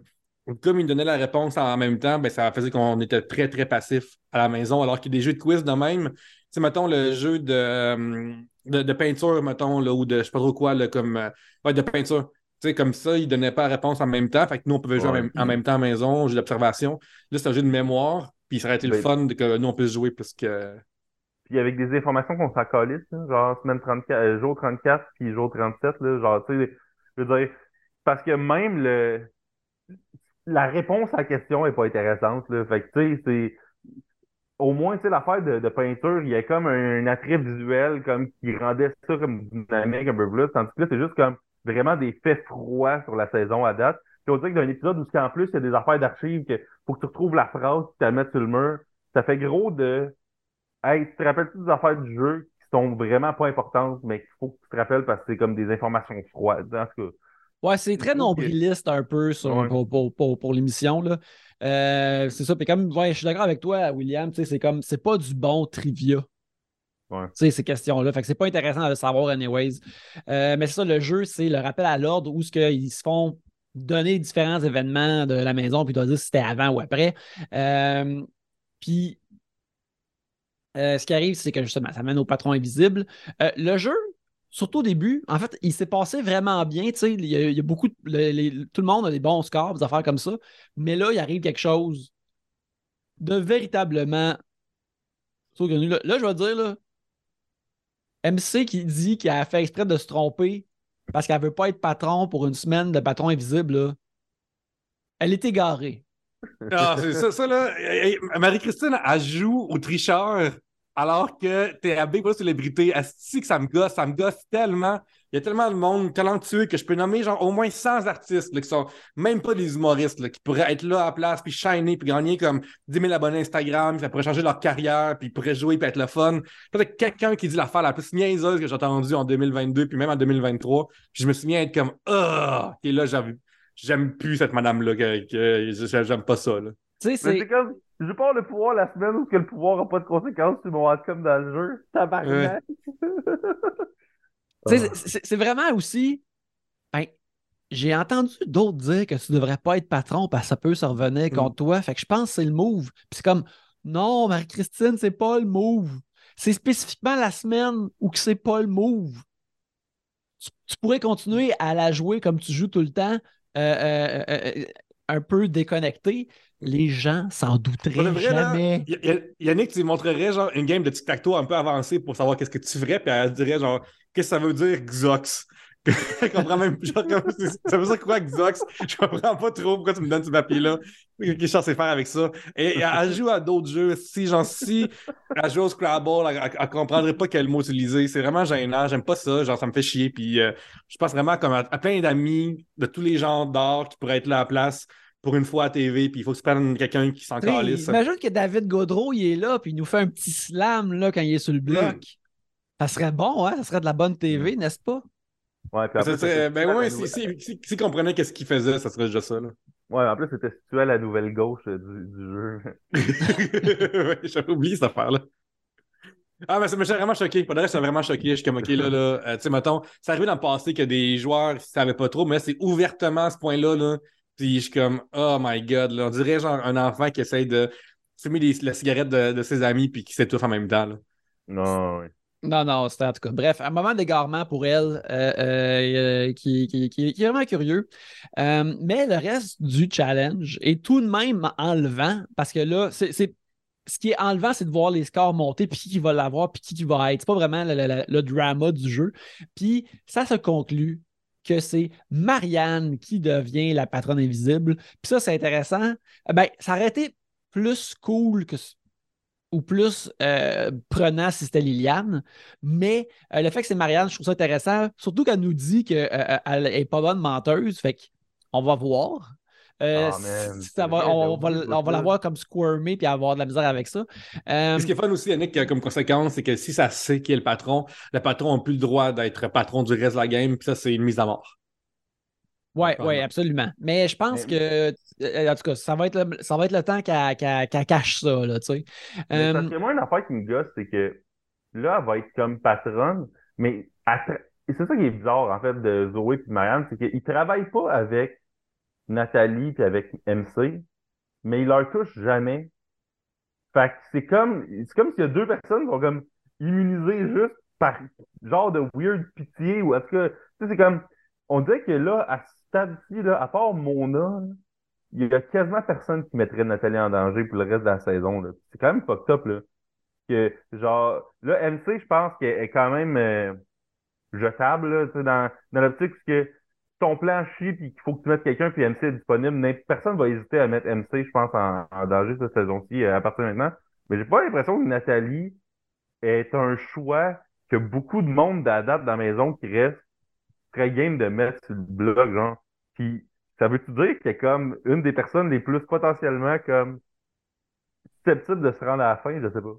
comme il donnait la réponse en même temps, ben, ça faisait qu'on était très, très passif à la maison, alors qu'il y a des jeux de quiz de même. Tu sais, mettons, le jeu de, euh, de, peinture, mettons, là, ou de je sais pas trop quoi, là, comme, euh, ouais, de peinture. Tu sais, comme ça, il donnait pas la réponse en même temps. Fait que nous, on pouvait jouer en, même, en, même, temps à la maison, jeu d'observation. Là, c'est un jeu de mémoire. Puis ça aurait été le ben, fun que nous, on puisse jouer parce que. Puis avec des informations qu'on s'en calisse, genre semaine 34, euh, jour 34 puis jour 37, là, genre, tu sais, je veux dire, parce que même le la réponse à la question est pas intéressante. Fait que, tu sais, c'est au moins, tu sais, l'affaire de, peinture, il y a comme un, attrait visuel comme qui rendait ça comme dynamique un peu plus. Tandis que là, c'est juste comme vraiment des faits froids sur la saison à date. Puis on dirait que dans un épisode où en plus, il y a des affaires d'archives que faut que tu retrouves la phrase, tu la mettre sur le mur. Ça fait gros de Hey, tu te rappelles-tu des affaires du jeu qui sont vraiment pas importantes, mais qu'il faut que tu te rappelles parce que c'est comme des informations froides. En tout cas. Ouais, c'est très nombriliste un peu sur, pour, pour, pour, l'émission. Euh, c'est ça. Puis comme ouais, je suis d'accord avec toi, William, c'est comme c'est pas du bon trivia. Ouais. ces questions-là. Fait que c'est pas intéressant de le savoir, anyways. Euh, mais c'est ça, le jeu, c'est le rappel à l'ordre où ce qu'ils se font donner différents événements de la maison, puis tu dois dire si c'était avant ou après. Euh, puis, euh, ce qui arrive, c'est que justement, ça mène au patron invisible. Euh, le jeu, surtout au début, en fait, il s'est passé vraiment bien. Il y, a, beaucoup tout le monde a des bons scores, des affaires comme ça. Mais là, il arrive quelque chose de véritablement. Là, là je vais dire, là, MC qui dit qu'il a fait exprès de se tromper parce qu'elle veut pas être patron pour une semaine de patron invisible, elle est égarée. Ah, c'est ça, ça, là. Marie-Christine, elle joue au tricheur alors que t'es à Big Célébrité. Elle que ça me gosse, ça me gosse tellement. Il y a tellement de monde talentueux que je peux nommer genre au moins 100 artistes qui sont même pas des humoristes qui pourraient être là à la place puis shiner puis gagner comme 10 000 abonnés Instagram, ça pourrait changer leur carrière puis pourraient jouer puis être le fun. Peut-être quelqu'un qui dit l'affaire la plus niaiseuse que j'ai entendue en 2022 puis même en 2023. Puis je me souviens être comme ah et là j'aime plus cette madame là que, j'aime pas ça là. Tu sais c'est comme je pas le pouvoir la semaine où que le pouvoir n'a pas de conséquences sur mon outcome dans le jeu. Tabarnak. c'est vraiment aussi. Ben, j'ai entendu d'autres dire que tu devrais pas être patron parce que ça peut se revenir contre mm. toi. Fait que je pense que c'est le move. Puis c'est comme non, Marie-Christine, c'est pas le move. c'est spécifiquement la semaine où c'est pas le move. Tu, pourrais continuer à la jouer comme tu joues tout le temps, euh, euh, un peu déconnecté. Les gens s'en douteraient jamais. Yannick, tu montrerais genre une game de tic-tac-toe un peu avancée pour savoir qu'est-ce que tu ferais, puis elle dirait genre qu'est-ce que ça veut dire Xox. je comprends même genre, ça veut dire quoi Xox? Je comprends pas trop pourquoi tu me donnes ce papier-là. Qu'est-ce que je suis faire avec ça? Et, elle joue à d'autres jeux. Si, genre, si elle joue au Scrabble, elle, ne comprendrait pas quel mot utiliser. C'est vraiment gênant. J'aime pas ça. Genre, ça me fait chier. Puis euh, je pense vraiment comme à, plein d'amis de tous les genres d'art qui pourraient être là à la place pour une fois à TV, puis il faut que tu prennes quelqu'un qui s'en calisse. Imagine que David Gaudreau, il est là, puis il nous fait un petit slam là, quand il est sur le bloc. Hmm. Ça serait bon, hein? Ça serait de la bonne TV, hmm. n'est-ce pas? Ouais, puis après, ben ouais, si, si, si, comprenait qu'est-ce qu'il faisait, ça serait déjà ça. Là. Ouais, en plus, c'était situé à la nouvelle gauche euh, du, du jeu. ouais, j'avais oublié cette affaire-là. Ah, mais ça m'a vraiment choqué. Pour le reste, ça vraiment choqué. Je suis comme, OK, là, là, euh, tu sais, mettons, c'est arrivé dans le passé que des joueurs ne savaient pas trop, mais c'est ouvertement à ce point-là, là. Puis je suis comme, oh my god, là. On dirait genre un enfant qui essaye de fumer la cigarette de, de, ses amis puis qui s'étouffe en même temps, là. Non, oui. Non, non, c'était en tout cas. Bref, un moment d'égarement pour elle euh, euh, qui, qui, est vraiment curieux. Euh, mais le reste du challenge est tout de même enlevant parce que là, c'est ce qui est enlevant, c'est de voir les scores monter, puis qui va l'avoir, puis qui, qui va être. C'est pas vraiment le, drama du jeu. Puis ça se conclut que c'est Marianne qui devient la patronne invisible. Puis ça, c'est intéressant. Ben, ça aurait été plus cool que ou plus euh, prenant si c'était Liliane. Mais euh, le fait que c'est Marianne, je trouve ça intéressant, surtout qu'elle nous dit qu'elle euh, n'est pas bonne menteuse. Fait qu'on va voir. Ah, on, va, la voir comme squirmer puis avoir de la misère avec ça. Ce qui est fun aussi, Yannick, comme conséquence, c'est que si ça sait qui est le patron, le patron n'a plus le droit d'être patron du reste de la game, puis ça, c'est une mise à mort. Oui, ouais, absolument. Mais je pense que, euh, en tout cas, ça va être le, ça va être le temps qu'elle cache ça, là, tu sais. Euh... Parce que moi, une affaire qui me gosse, c'est que là, elle va être comme patronne, mais c'est ça qui est bizarre, en fait, de Zoé et Marianne, c'est qu'ils travaillent pas avec Nathalie puis avec MC, mais ils leur touchent jamais. Fait que c'est comme, c'est comme s'il y a deux personnes qui vont comme immuniser juste par genre de weird pitié ou est-ce que, tu sais, c'est comme, on dirait que là, à stade-ci, à part Mona, il y a quasiment personne qui mettrait Nathalie en danger pour le reste de la saison. C'est quand même fucked up. Là. Que, genre, là, MC, je pense qu'elle est quand même euh, jetable là, dans, dans l'optique que ton plan chie puis qu'il faut que tu mettes quelqu'un puis MC est disponible. Personne va hésiter à mettre MC, je pense, en, danger cette saison-ci euh, à partir de maintenant. Mais j'ai pas l'impression que Nathalie est un choix que beaucoup de monde d'adapte dans la maison qui reste très game de mettre sur le blog, genre. Puis, ça veut-tu dire est comme une des personnes les plus potentiellement comme susceptibles de se rendre à la fin, je sais pas.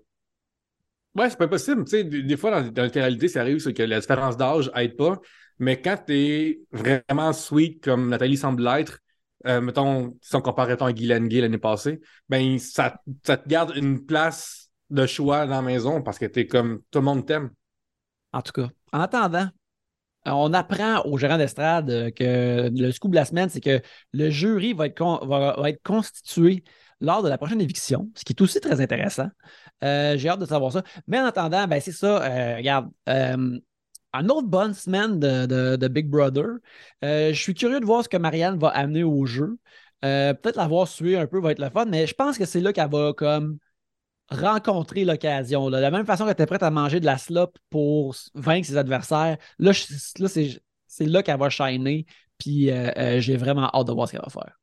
Ouais, c'est pas possible. Tu sais, des, fois, dans, dans ça arrive, c'est que la différence d'âge aide pas. Mais quand tu es vraiment sweet comme Nathalie semble l'être, euh, mettons, si on compare à Guylaine Gay l'année passée, ben ça, te garde une place de choix dans la maison parce que tu es comme tout le monde t'aime. En tout cas, en attendant, on apprend au gérant d'estrade euh, que le scoop de la semaine, c'est que le jury va, être, constitué lors de la prochaine éviction, ce qui est aussi très intéressant. Euh, j'ai hâte de savoir ça. Mais en attendant, ben, c'est ça. Euh, regarde, une autre bonne semaine de, Big Brother. je suis curieux de voir ce que Marianne va amener au jeu. Peut-être l'avoir suivi un peu va être le fun, mais je pense que c'est là qu'elle va comme rencontrer l'occasion. De la même façon que tu es prête à manger de la slop pour vaincre ses adversaires, là, là c'est là qu'elle va shiner. Puis euh, euh, j'ai vraiment hâte de voir ce qu'elle va faire.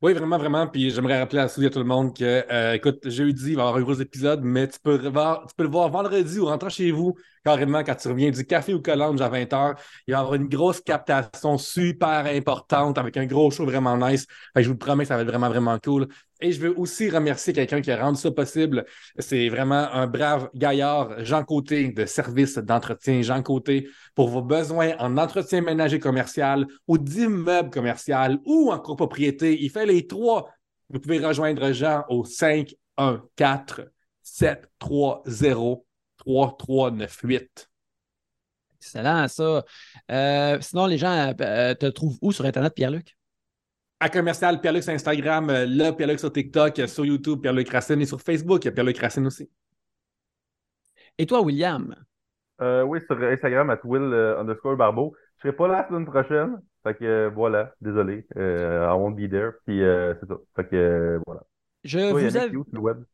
Oui, vraiment, vraiment. Puis j'aimerais rappeler à, tout le monde que, euh, écoute, jeudi, il va y avoir un gros épisode, mais tu peux, tu peux le voir vendredi ou rentrer chez vous, carrément, quand tu reviens du café ou collange à 20h. Il va y avoir une grosse captation super importante avec un gros show vraiment nice. je vous promets ça va être vraiment, vraiment cool. Et je veux aussi remercier quelqu'un qui a rendu ça possible. C'est vraiment un brave gaillard, Jean Côté, de service d'entretien. Jean Côté, pour vos besoins en entretien ménager commercial ou d'immeuble commercial ou en copropriété. Il fait les trois. Vous pouvez rejoindre Jean au 514 730 3398. Excellent, ça. Euh, sinon, les gens euh, te trouvent où sur Internet, Pierre-Luc? à commercial Pierre-Luc sur Instagram, euh, là, Pierre-Luc sur TikTok, sur YouTube, Pierre-Luc Racine et sur Facebook, il y a Pierre-Luc Racine aussi. Et toi, William? oui, sur Instagram, at Will underscore Barbeau. Je serai pas là la semaine prochaine. Fait que voilà, désolé. I won't be there. Puis c'est ça. Fait que voilà. Je vous web?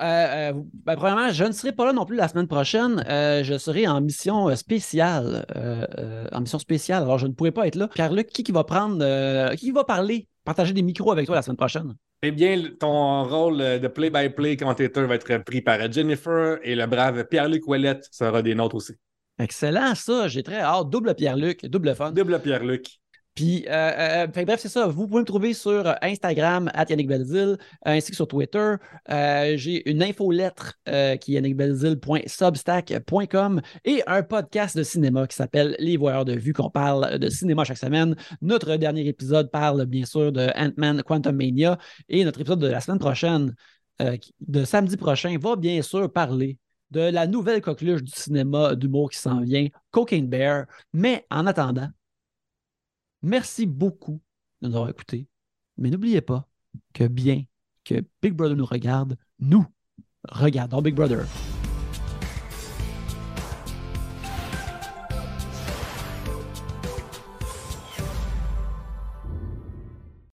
Euh, euh, ben, premièrement, je ne serai pas là non plus la semaine prochaine. Euh, je serai en mission spéciale. en mission spéciale, alors je ne pourrai pas être là. Pierre-Luc, qui, qui va prendre, qui va parler, partager des micros avec toi la semaine prochaine? Eh bien, ton rôle de play-by-play commentateur va être pris par Jennifer et le brave Pierre-Luc Ouellette sera des nôtres aussi. Excellent, ça. J'ai très hâte. Double Pierre-Luc, double fun. Double Pierre-Luc. Puis, euh, euh, bref, c'est ça. Vous pouvez me trouver sur Instagram, at Yannick Belzil, ainsi que sur Twitter. Euh, j'ai une infolettre qui est yannickbelzil.substack.com et un podcast de cinéma qui s'appelle Les Voyeurs de Vue, qu'on parle de cinéma chaque semaine. Notre dernier épisode parle bien sûr de Ant-Man Quantum Mania et notre épisode de la semaine prochaine, de samedi prochain, va bien sûr parler de la nouvelle coqueluche du cinéma d'humour qui s'en vient, Cocaine Bear. Mais en attendant, Merci beaucoup de nous avoir écoutés. Mais n'oubliez pas que bien que Big Brother nous regarde, nous regardons Big Brother.